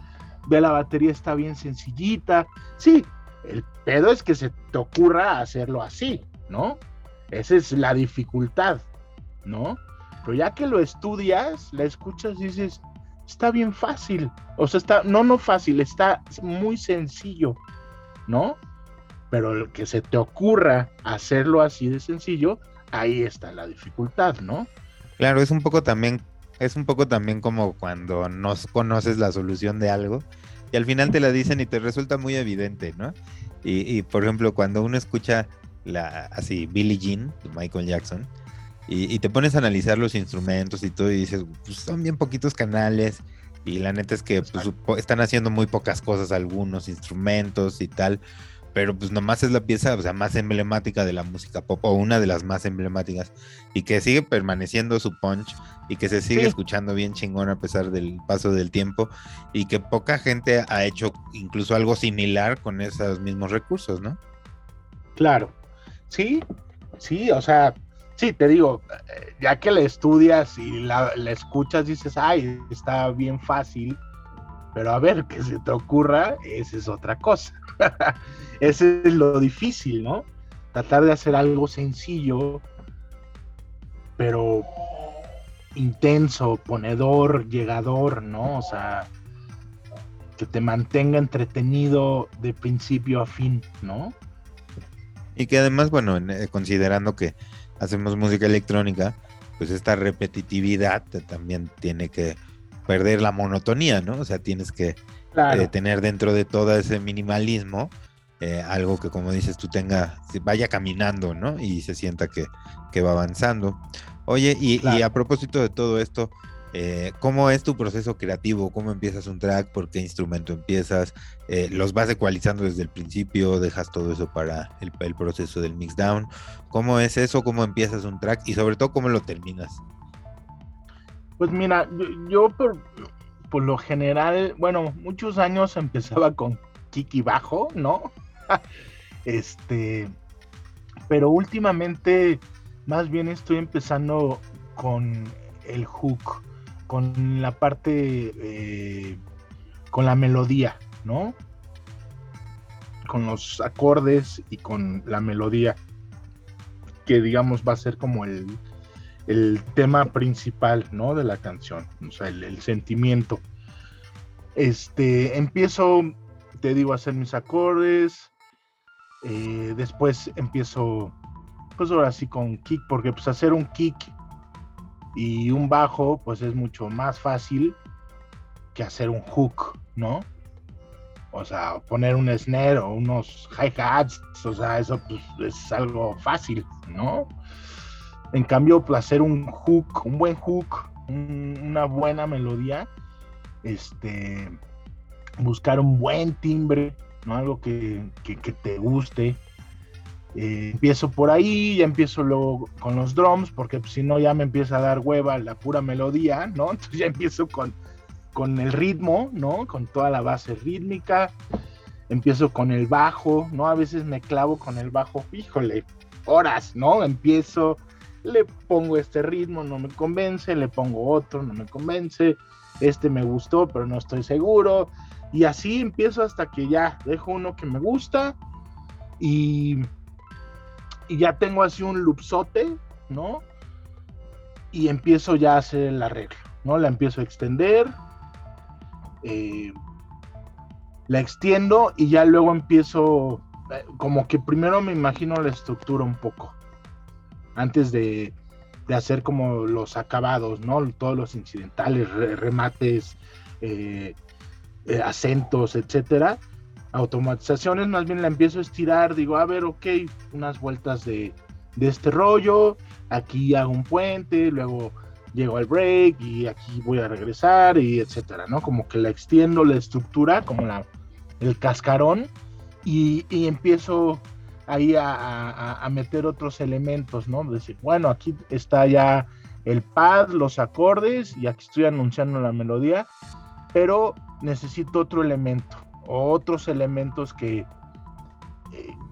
ve la batería está bien sencillita. Sí, el pedo es que se te ocurra hacerlo así, ¿no? Esa es la dificultad, ¿no? Pero ya que lo estudias, la escuchas dices, está bien fácil. O sea, está, no, no fácil, está muy sencillo, ¿no? pero el que se te ocurra hacerlo así de sencillo, ahí está la dificultad, ¿no? Claro, es un poco también, es un poco también como cuando no conoces la solución de algo y al final te la dicen y te resulta muy evidente, ¿no? Y, por ejemplo, cuando uno escucha la así Billie Jean de Michael Jackson y, te pones a analizar los instrumentos y todo y dices, pues son bien poquitos canales y la neta es que pues, están haciendo muy pocas cosas algunos instrumentos y tal pero pues nomás es la pieza, o sea, más emblemática de la música pop, o una de las más emblemáticas, y que sigue permaneciendo su punch, y que se sigue escuchando bien chingón a pesar del paso del tiempo, y que poca gente ha hecho incluso algo similar con esos mismos recursos, ¿no? Claro, sí, sí, o sea, sí, te digo, eh, ya que la estudias y la, la escuchas, dices, ay, está bien fácil, pero a ver, que se te ocurra, esa es otra cosa. Ese es lo difícil, ¿no? Tratar de hacer algo sencillo, pero intenso, ponedor, llegador, ¿no? O sea, que te mantenga entretenido de principio a fin, ¿no? Y que además, bueno, eh, considerando que hacemos música electrónica, pues esta repetitividad también tiene que perder la monotonía, ¿no? O sea, tienes que eh, tener dentro de todo ese minimalismo eh, algo que, como dices, tú tenga, vaya caminando, ¿no? Y se sienta que, va avanzando. Oye, y, a propósito de todo esto, eh, ¿cómo es tu proceso creativo? ¿Cómo empiezas un track? ¿Por qué instrumento empiezas? ¿Los vas ecualizando desde el principio? ¿Dejas todo eso para el, el proceso del mixdown? ¿Cómo es eso? ¿Cómo empiezas un track? Y sobre todo, ¿cómo lo terminas? Pues mira, yo, por, por, lo general, bueno, muchos años empezaba con Kiki bajo, ¿no? este, pero últimamente más bien estoy empezando con el hook, con la parte, eh, con la melodía, ¿no? Con los acordes y con la melodía, que digamos va a ser como el, el tema principal, ¿no? De la canción, o sea, el, sentimiento. Este, empiezo, te digo, a hacer mis acordes, eh, después empiezo, pues ahora sí con kick, porque pues hacer un kick y un bajo, pues es mucho más fácil que hacer un hook, ¿no? O sea, poner un snare o unos hi-hats, o sea, eso pues es algo fácil, ¿no? En cambio, pues, hacer un hook, un buen hook, una buena melodía, este, buscar un buen timbre, ¿no? Algo que, te guste. Eh, empiezo por ahí, ya empiezo luego con los drums, porque pues, si no ya me empieza a dar hueva la pura melodía, ¿no? Entonces ya empiezo con, con el ritmo, ¿no? Con toda la base rítmica. Empiezo con el bajo, ¿no? A veces me clavo con el bajo, híjole, horas, ¿no? Empiezo, le pongo este ritmo, no me convence, le pongo otro, no me convence, este me gustó, pero no estoy seguro. Y así empiezo hasta que ya dejo uno que me gusta y, y ya tengo así un loopsote, ¿no? Y empiezo ya a hacer el arreglo, ¿no? La empiezo a extender, eh, la extiendo y ya luego empiezo, eh, como que primero me imagino la estructura un poco antes de, hacer como los acabados, ¿no? Todos los incidentales, remates, eh, eh, acentos, etcétera. Automatizaciones, más bien la empiezo a estirar, digo, a ver, ok, unas vueltas de, este rollo, aquí hago un puente, luego llego al break y aquí voy a regresar y etcétera, ¿no? Como que la extiendo la estructura, como la, el cascarón, y, y empiezo ahí a, meter otros elementos, ¿no? Decir, bueno, aquí está ya el pad, los acordes, y aquí estoy anunciando la melodía, pero necesito otro elemento, otros elementos que, eh,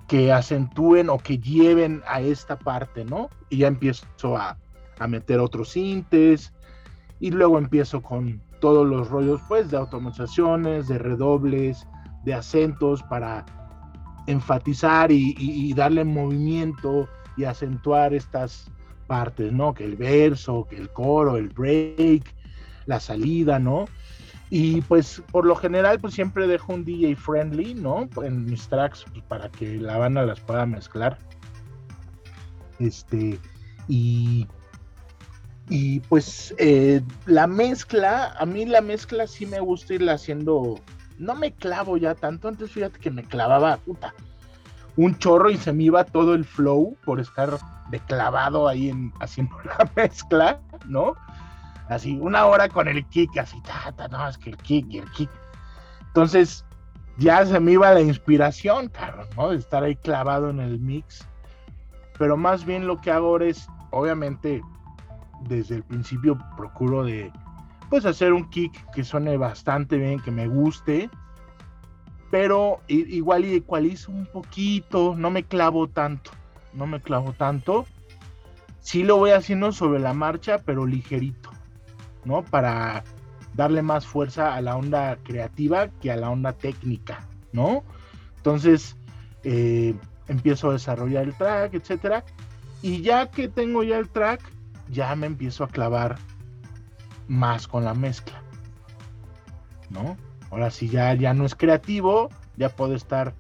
que acentúen o que lleven a esta parte, ¿no? Y ya empiezo a, a meter otros sintes, y luego empiezo con todos los rollos, pues, de automatizaciones, de redobles, de acentos para enfatizar y, darle movimiento y acentuar estas partes, ¿no? Que el verso, que el coro, el break, la salida, ¿no? Y pues por lo general pues siempre dejo un DJ friendly, ¿no? En mis tracks pues, para que la banda las pueda mezclar. Este, y, y pues eh, la mezcla, a mí la mezcla sí me gusta irla haciendo no me clavo ya tanto. Antes fíjate que me clavaba, puta, un chorro y se me iba todo el flow por estar de clavado ahí en, haciendo la mezcla, ¿no? Así, una hora con el kick, así, ta, no, es que el kick y el kick. Entonces, ya se me iba la inspiración, cabrón, ¿no? De estar ahí clavado en el mix. Pero más bien lo que hago ahora es, obviamente, desde el principio procuro de, pues, hacer un kick que suene bastante bien, que me guste. Pero igual y ecualizo un poquito, no me clavo tanto, no me clavo tanto. Sí lo voy haciendo sobre la marcha, pero ligerito, ¿no? Para darle más fuerza a la onda creativa que a la onda técnica, ¿no? Entonces, eh, empiezo a desarrollar el track, etcétera. Y ya que tengo ya el track, ya me empiezo a clavar más con la mezcla, ¿no? Ahora si ya, ya no es creativo, ya puedo estar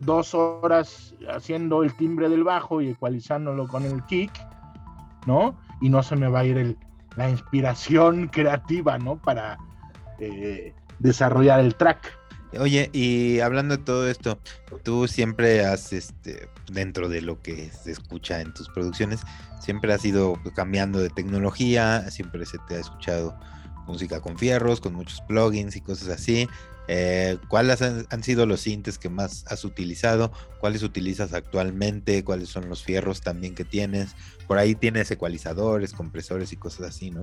dos horas haciendo el timbre del bajo y ecualizándolo con el kick, ¿no? Y no se me va a ir la inspiración creativa, ¿no? Para eh, desarrollar el track. Oye, y hablando de todo esto, tú siempre has, este, dentro de lo que se escucha en tus producciones, siempre has ido cambiando de tecnología, siempre se te ha escuchado música con fierros, con muchos plugins y cosas así. Eh, ¿Cuáles han, sido los sintes que más has utilizado? ¿Cuáles utilizas actualmente? ¿Cuáles son los fierros también que tienes? Por ahí tienes ecualizadores, compresores y cosas así, ¿no?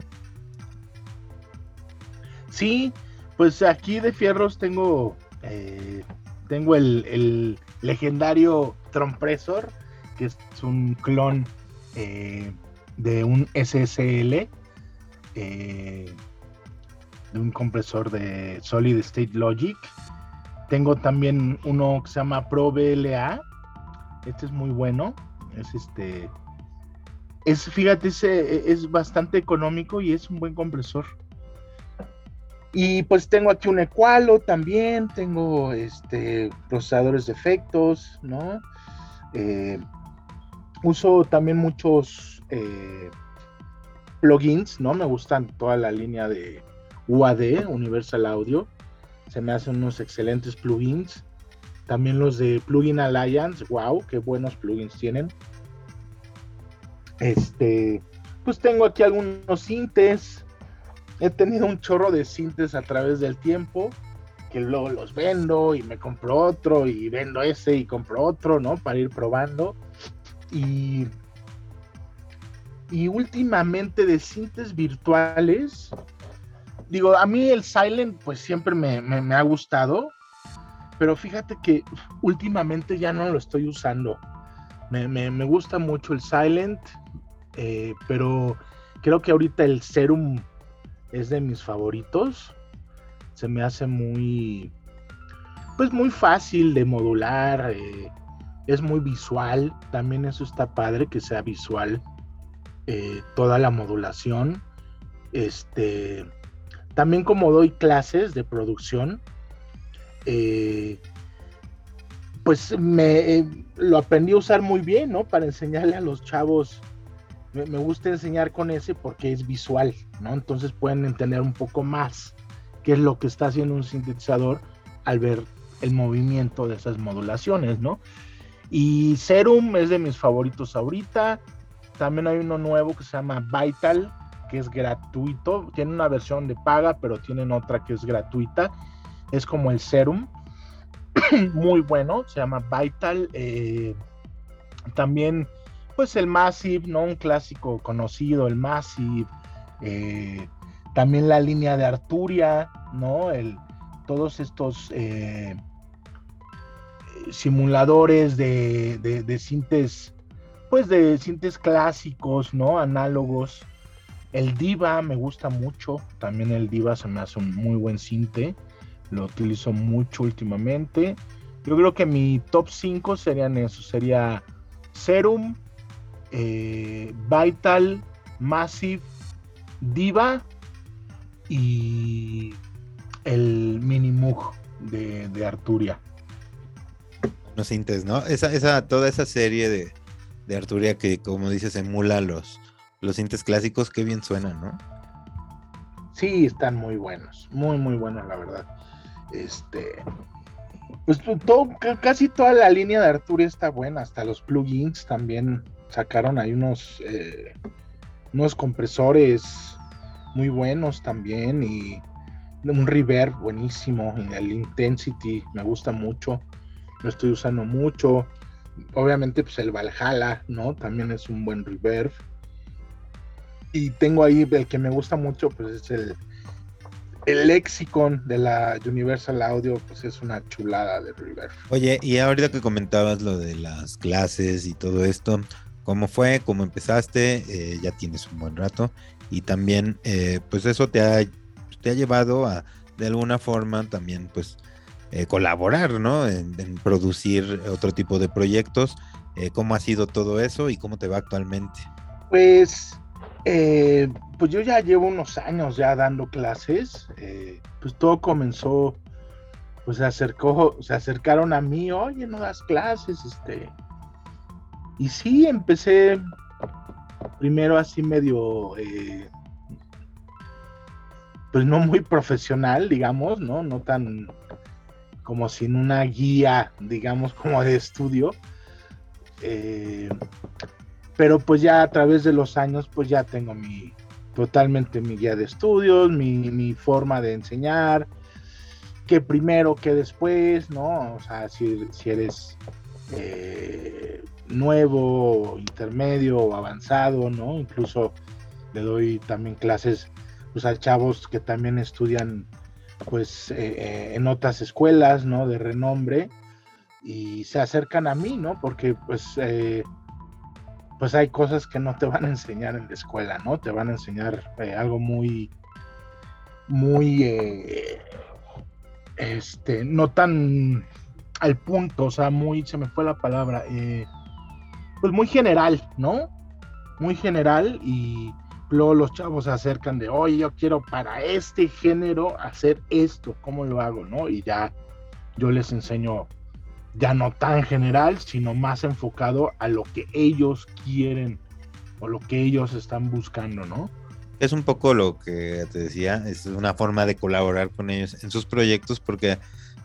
Sí, pues aquí de fierros tengo, eh, tengo el, legendario Trompresor, que es un clon eh, de un SSL de un compresor de Solid State Logic. Tengo también uno que se llama Pro BLA. Este es muy bueno. Es este. Es, fíjate, es, bastante económico y es un buen compresor. Y pues tengo aquí un Equalo también, tengo este procesadores de efectos, ¿no? Eh, uso también muchos eh, plugins, ¿no? Me gustan toda la línea de UAD, Universal Audio. Se me hacen unos excelentes plugins. También los de Plugin Alliance, wow, qué buenos plugins tienen. Este, pues tengo aquí algunos sintes. He tenido un chorro de sintes a través del tiempo, que luego los vendo y me compro otro y vendo ese y compro otro, ¿no? Para ir probando. Y, y últimamente de sintes virtuales, digo, a mí el Silent pues siempre me, ha gustado, pero fíjate que últimamente ya no lo estoy usando. Me, gusta mucho el Silent, eh, pero creo que ahorita el Serum es de mis favoritos. Se me hace muy, pues muy fácil de modular, eh, es muy visual, también eso está padre que sea visual eh, toda la modulación. Este, también como doy clases de producción, eh, pues me lo aprendí a usar muy bien, ¿no? Para enseñarle a los chavos. Me, gusta enseñar con ese porque es visual, ¿no? Entonces pueden entender un poco más qué es lo que está haciendo un sintetizador al ver el movimiento de esas modulaciones, ¿no? Y Serum es de mis favoritos ahorita. También hay uno nuevo que se llama Vital, que es gratuito. Tiene una versión de paga, pero tienen otra que es gratuita. Es como el Serum. Muy bueno, se llama Vital. Eh, también, pues el Massive, ¿no? Un clásico conocido, el Massive. Eh, también la línea de Arturia, ¿no? El, todos estos eh, simuladores de, de, pues de sintes clásicos, ¿no? Análogos. El Diva me gusta mucho. También el Diva se me hace un muy buen cinte. Lo utilizo mucho últimamente. Yo creo que mi top 5 serían eso. Sería Serum, eh, Vital, Massive, Diva y el Mini Mug de, Arturia. Los cintes, ¿no? Esa, esa, toda esa serie de, de Arturia que, como dices, emula los, los sintes clásicos, qué bien suenan, ¿no? Sí, están muy buenos, muy, muy buenos, la verdad. Este, pues todo, casi toda la línea de Arturia está buena, hasta los plugins también sacaron ahí unos, eh, unos compresores muy buenos también y un reverb buenísimo, el Intensity me gusta mucho. lo estoy usando mucho. Obviamente, pues el Valhalla, ¿no? También es un buen reverb. Y tengo ahí el que me gusta mucho, pues es el, el lexicon de la Universal Audio, pues es una chulada de reverb. Oye, y ahorita que comentabas lo de las clases y todo esto, ¿cómo fue? ¿Cómo empezaste? Eh, ya tienes un buen rato. Y también, eh, pues eso te ha, te ha llevado a, de alguna forma, también, pues, eh, colaborar, ¿no? En, producir otro tipo de proyectos. Eh, ¿Cómo ha sido todo eso y cómo te va actualmente? Pues, pues yo ya llevo unos años ya dando clases. pues todo comenzó, pues se acercó, se acercaron a mí, oye, no das clases, este. Y sí, empecé primero así medio pues no muy profesional, digamos, ¿no? No tan como sin una guía, digamos, como de estudio. Eh, pero pues ya a través de los años, pues ya tengo mi, totalmente mi guía de estudios, mi, forma de enseñar, que primero, que después, ¿no? O sea, si, eres eh, nuevo, intermedio avanzado, ¿no? Incluso le doy también clases pues, a chavos que también estudian pues eh, eh, en otras escuelas, ¿no? De renombre y se acercan a mí, ¿no? Porque pues, eh, pues hay cosas que no te van a enseñar en la escuela, ¿no? Te van a enseñar algo muy, muy, este, no tan al punto, o sea, muy, se me fue la palabra, pues muy general, ¿no? Muy general y luego los chavos se acercan de, oye, yo quiero para este género hacer esto, ¿cómo lo hago? ¿No? Y ya yo les enseño, ya no tan general, sino más enfocado a lo que ellos quieren o lo que ellos están buscando, ¿no? Es un poco lo que te decía, es una forma de colaborar con ellos en sus proyectos porque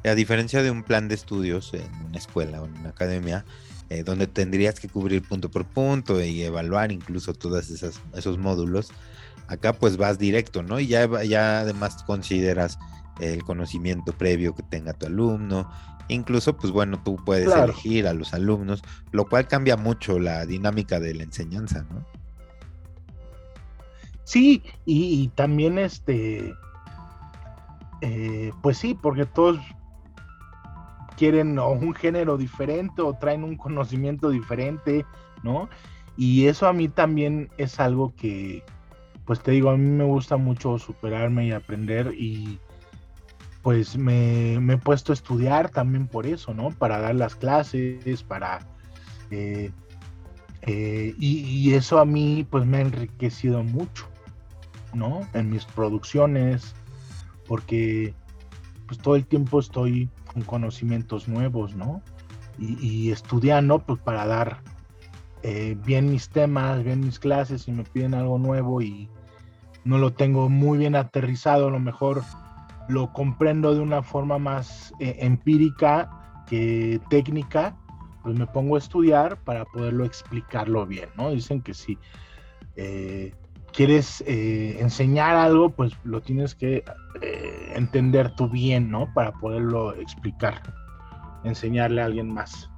a diferencia de un plan de estudios en una escuela o en una academia, eh, donde tendrías que cubrir punto por punto y evaluar incluso todos esos módulos. Acá pues vas directo, ¿no? Y ya, ya además consideras el conocimiento previo que tenga tu alumno. Incluso, pues bueno, tú puedes elegir a los alumnos, lo cual cambia mucho la dinámica de la enseñanza, ¿no? Sí, y, también este, eh, pues sí, porque todos quieren un género diferente o traen un conocimiento diferente, ¿no? Y eso a mí también es algo que, pues te digo, a mí me gusta mucho superarme y aprender y pues me, he puesto a estudiar también por eso, ¿no? Para dar las clases, para... Eh, eh, y, eso a mí pues me ha enriquecido mucho, ¿no? En mis producciones, porque pues todo el tiempo estoy con conocimientos nuevos, ¿no? Y, estudiando, pues para dar eh, bien mis temas, bien mis clases, si me piden algo nuevo y no lo tengo muy bien aterrizado, a lo mejor lo comprendo de una forma más eh, empírica que técnica, pues me pongo a estudiar para poderlo explicarlo bien, ¿no? Dicen que si eh, quieres enseñar algo, pues lo tienes que entender tú bien, ¿no? Para poderlo explicar, enseñarle a alguien más.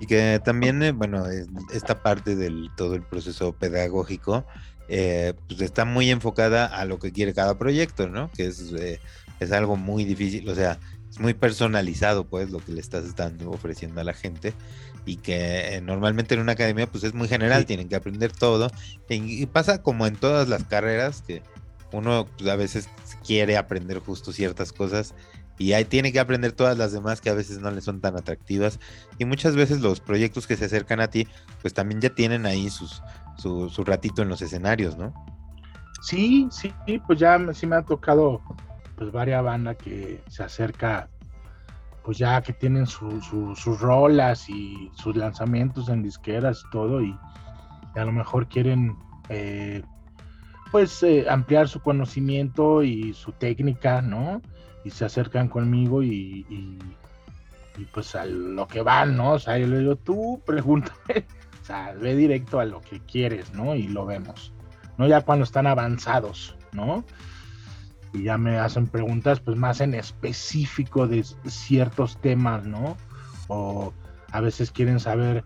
Y que también, eh, bueno, esta parte del todo el proceso pedagógico, eh, pues está muy enfocada a lo que quiere cada proyecto, ¿no? Que es, eh, es algo muy difícil, o sea, es muy personalizado, pues, lo que le estás dando, ofreciendo a la gente. Y que normalmente en una academia, pues es muy general, tienen que aprender todo. y, pasa como en todas las carreras, que uno pues, a veces quiere aprender justo ciertas cosas y ahí tiene que aprender todas las demás que a veces no le son tan atractivas y muchas veces los proyectos que se acercan a ti pues también ya tienen ahí sus, su, ratito en los escenarios, ¿no? Sí, sí, pues ya sí me ha tocado pues varias bandas que se acerca pues ya que tienen sus rolas y sus lanzamientos en disqueras y todo y, a lo mejor quieren eh, pues eh, ampliar su conocimiento y su técnica, ¿no? Y se acercan conmigo y, y, pues a lo que van, ¿no? O sea, yo le digo, tú pregúntame, o sea, ve directo a lo que quieres, ¿no? Y lo vemos, ¿no? Ya cuando están avanzados, ¿no? Y ya me hacen preguntas pues más en específico de ciertos temas, ¿no? o a veces quieren saber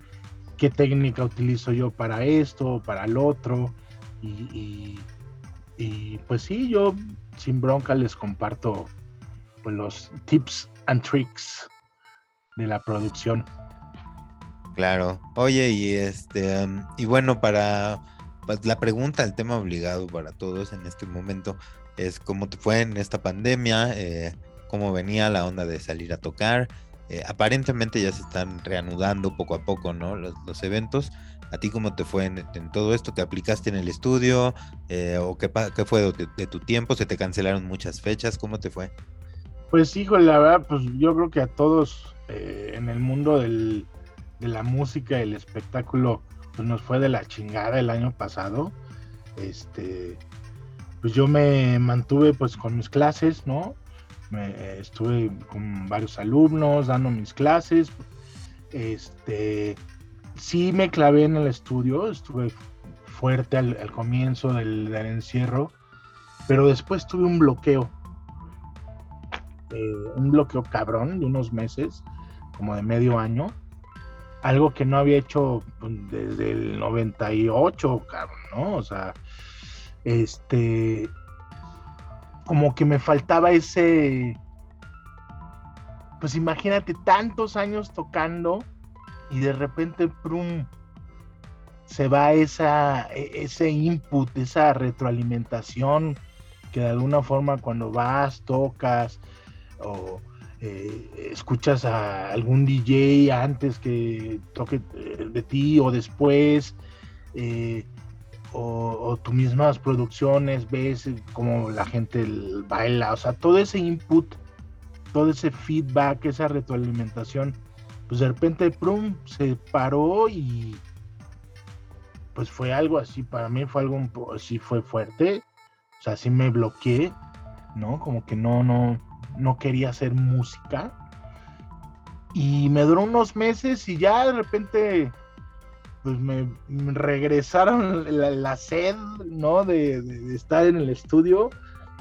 qué técnica utilizo yo para esto o para el otro. Y, pues sí, yo sin bronca les comparto pues, los tips and tricks de la producción. Claro. Oye, y este, y bueno, para pues, la pregunta, el tema obligado para todos en este momento es cómo te fue en esta pandemia, eh, cómo venía la onda de salir a tocar. Eh, aparentemente ya se están reanudando poco a poco, ¿no? Los, eventos. ¿A ti cómo te fue en, todo esto? ¿Te aplicaste en el estudio? Eh, ¿O qué, fue de, tu tiempo? ¿Se te cancelaron muchas fechas? ¿Cómo te fue? Pues hijo, la verdad, pues yo creo que a todos en el mundo de la música el espectáculo pues nos fue de la chingada el año pasado. Este, pues yo me mantuve pues con mis clases, ¿no? Me, estuve con varios alumnos dando mis clases. Este, sí me clavé en el estudio, estuve fuerte al, comienzo del, encierro, pero después tuve un bloqueo, eh, un bloqueo cabrón de unos meses, como de medio año, algo que no había hecho pues, desde el 98, cabrón, ¿no? O sea, este, como que me faltaba ese, pues imagínate tantos años tocando y de repente, prum, se va esa, e, ese input, esa retroalimentación que de alguna forma cuando vas, tocas o eh, escuchas a algún DJ antes que toque eh, de ti o después, eh, o, tus mismas producciones, ves cómo la gente baila, o sea, todo ese input, todo ese feedback, esa retroalimentación, pues de repente, prum, se paró y pues fue algo así, para mí fue algo así, fue fuerte, o sea, sí me bloqueé, ¿no? Como que no, no, no quería hacer música. Y me duró unos meses y ya de repente pues me, regresaron la, sed, ¿no? De, estar en el estudio.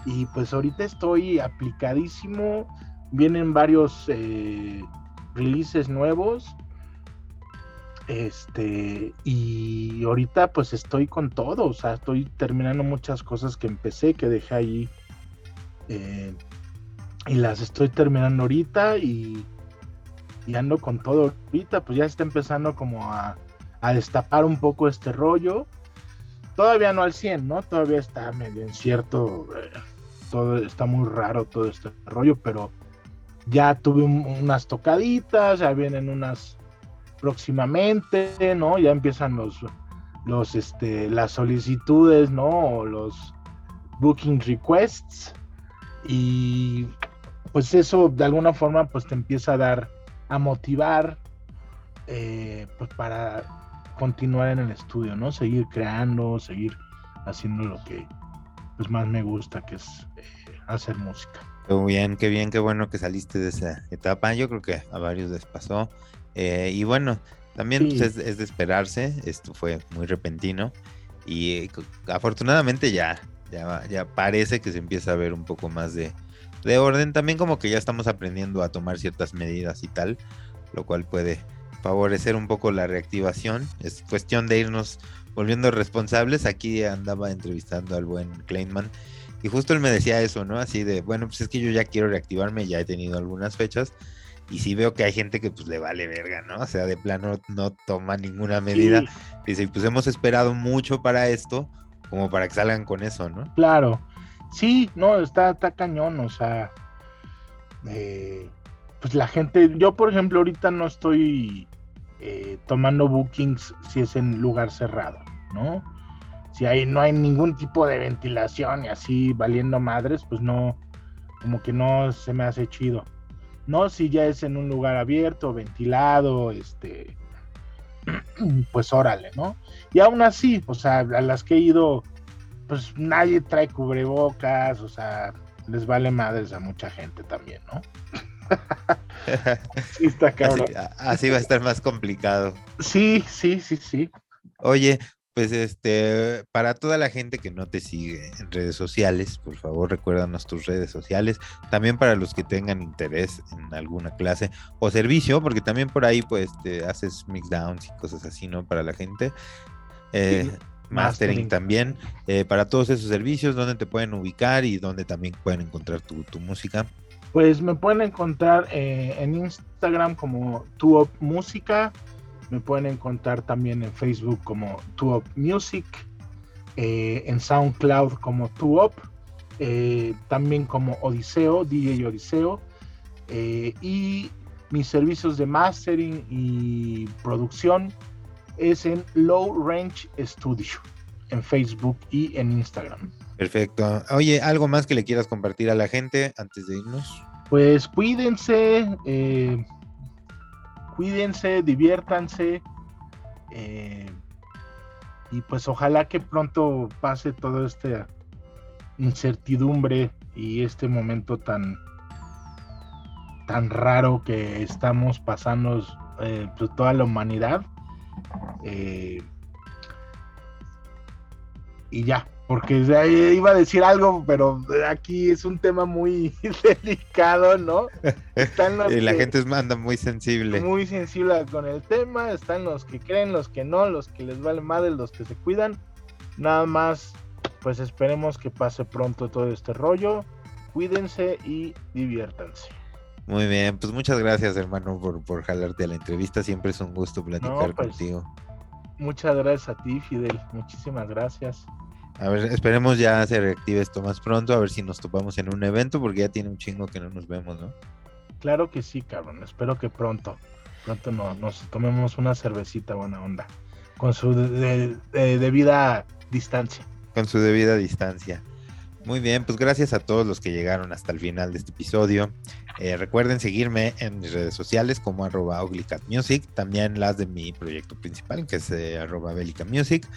Y pues ahorita estoy aplicadísimo. Vienen varios eh, releases nuevos. Este, y ahorita pues estoy con todo. O sea, estoy terminando muchas cosas que empecé, que dejé ahí. Eh, y las estoy terminando ahorita y, ando con todo ahorita, pues ya está empezando como a, destapar un poco este rollo. Todavía no al 100, ¿no? Todavía está medio incierto, eh, todo está muy raro todo este rollo, pero ya tuve unas tocaditas, ya vienen unas próximamente, ¿no? Ya empiezan los, los, este, las solicitudes, ¿no? O los booking requests. Y pues eso de alguna forma pues te empieza a dar, a motivar eh, pues para continuar en el estudio, ¿no? Seguir creando, seguir haciendo lo que pues más me gusta, que es eh, hacer música. Qué bien, qué bien, qué bueno que saliste de esa etapa. Yo creo que a varios les pasó. Eh, y bueno, también pues, es, es, de esperarse. Esto fue muy repentino. Y afortunadamente ya, ya, ya parece que se empieza a ver un poco más de, de orden. También como que ya estamos aprendiendo a tomar ciertas medidas y tal, lo cual puede favorecer un poco la reactivación. Es cuestión de irnos volviendo responsables. Aquí andaba entrevistando al buen Kleinman y justo él me decía eso, ¿no? Así de, bueno, pues es que yo ya quiero reactivarme, ya he tenido algunas fechas. Y sí veo que hay gente que pues le vale verga, ¿no? O sea, de plano no toma ninguna medida. Dice, pues hemos esperado mucho para esto, como para que salgan con eso, ¿no? Claro. Sí, no, está, está cañón, o sea, eh, pues la gente, yo por ejemplo ahorita no estoy eh, tomando bookings si es en lugar cerrado, ¿no? Si ahí no hay ningún tipo de ventilación y así valiendo madres, pues no, como que no se me hace chido. No, si ya es en un lugar abierto, ventilado, este, pues órale, ¿no? Y aún así, o sea, a las que he ido pues nadie trae cubrebocas, o sea, les vale madres a mucha gente también, ¿no? sí, está cabrón. Así, va a estar más complicado. Sí, sí, sí, sí. Oye, pues este, para toda la gente que no te sigue en redes sociales, por favor recuérdanos tus redes sociales. También para los que tengan interés en alguna clase o servicio, porque también por ahí pues te haces mixdowns y cosas así, ¿no? Para la gente. Eh, mastering, también. Eh, para todos esos servicios, ¿dónde te pueden ubicar y dónde también pueden encontrar tu, música? Pues me pueden encontrar eh, en Instagram como Tuop Música me pueden encontrar también en Facebook como Tuop Music, eh, en SoundCloud como Tuop, eh, también como Odiseo, DJ Odiseo, y mis servicios de mastering y producción es en Low Range Studio, en Facebook y en Instagram. Perfecto. Oye, ¿algo más que le quieras compartir a la gente antes de irnos? Pues cuídense, cuídense, diviértanse. Eh, y pues ojalá que pronto pase toda esta incertidumbre y este momento tan tan raro que estamos pasando eh, pues toda la humanidad eh, y ya porque iba a decir algo, pero aquí es un tema muy delicado, ¿no? Están los y la gente es anda muy sensible. Muy sensible con el tema, están los que creen, los que no, los que les vale madre, los que se cuidan. Nada más, pues esperemos que pase pronto todo este rollo. Cuídense y diviértanse. Muy bien, pues muchas gracias hermano por, por jalarte a la entrevista, siempre es un gusto platicar pues, contigo. Muchas gracias a ti, Fidel, muchísimas gracias. A ver, esperemos ya se reactive esto más pronto, a ver si nos topamos en un evento, porque ya tiene un chingo que no nos vemos, ¿no? Claro que sí, cabrón. Espero que pronto, pronto no, nos tomemos una cervecita buena onda, con su debida distancia. Con su debida distancia. Muy bien, pues gracias a todos los que llegaron hasta el final de este episodio. Eh, recuerden seguirme en mis redes sociales como arroba Music, también las de mi proyecto principal, que es eh, arroba Music,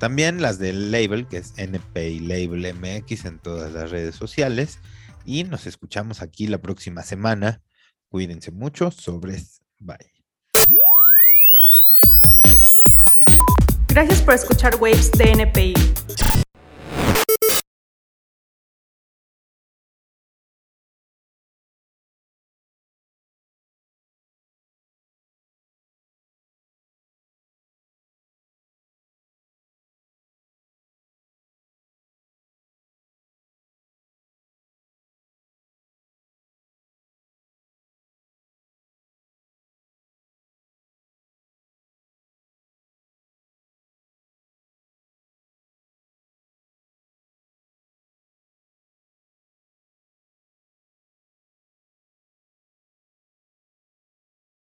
también las del label, que es NP Label MX en todas las redes sociales. Y nos escuchamos aquí la próxima semana. Cuídense mucho, sobres, bye. Gracias por escuchar Waves de NPI.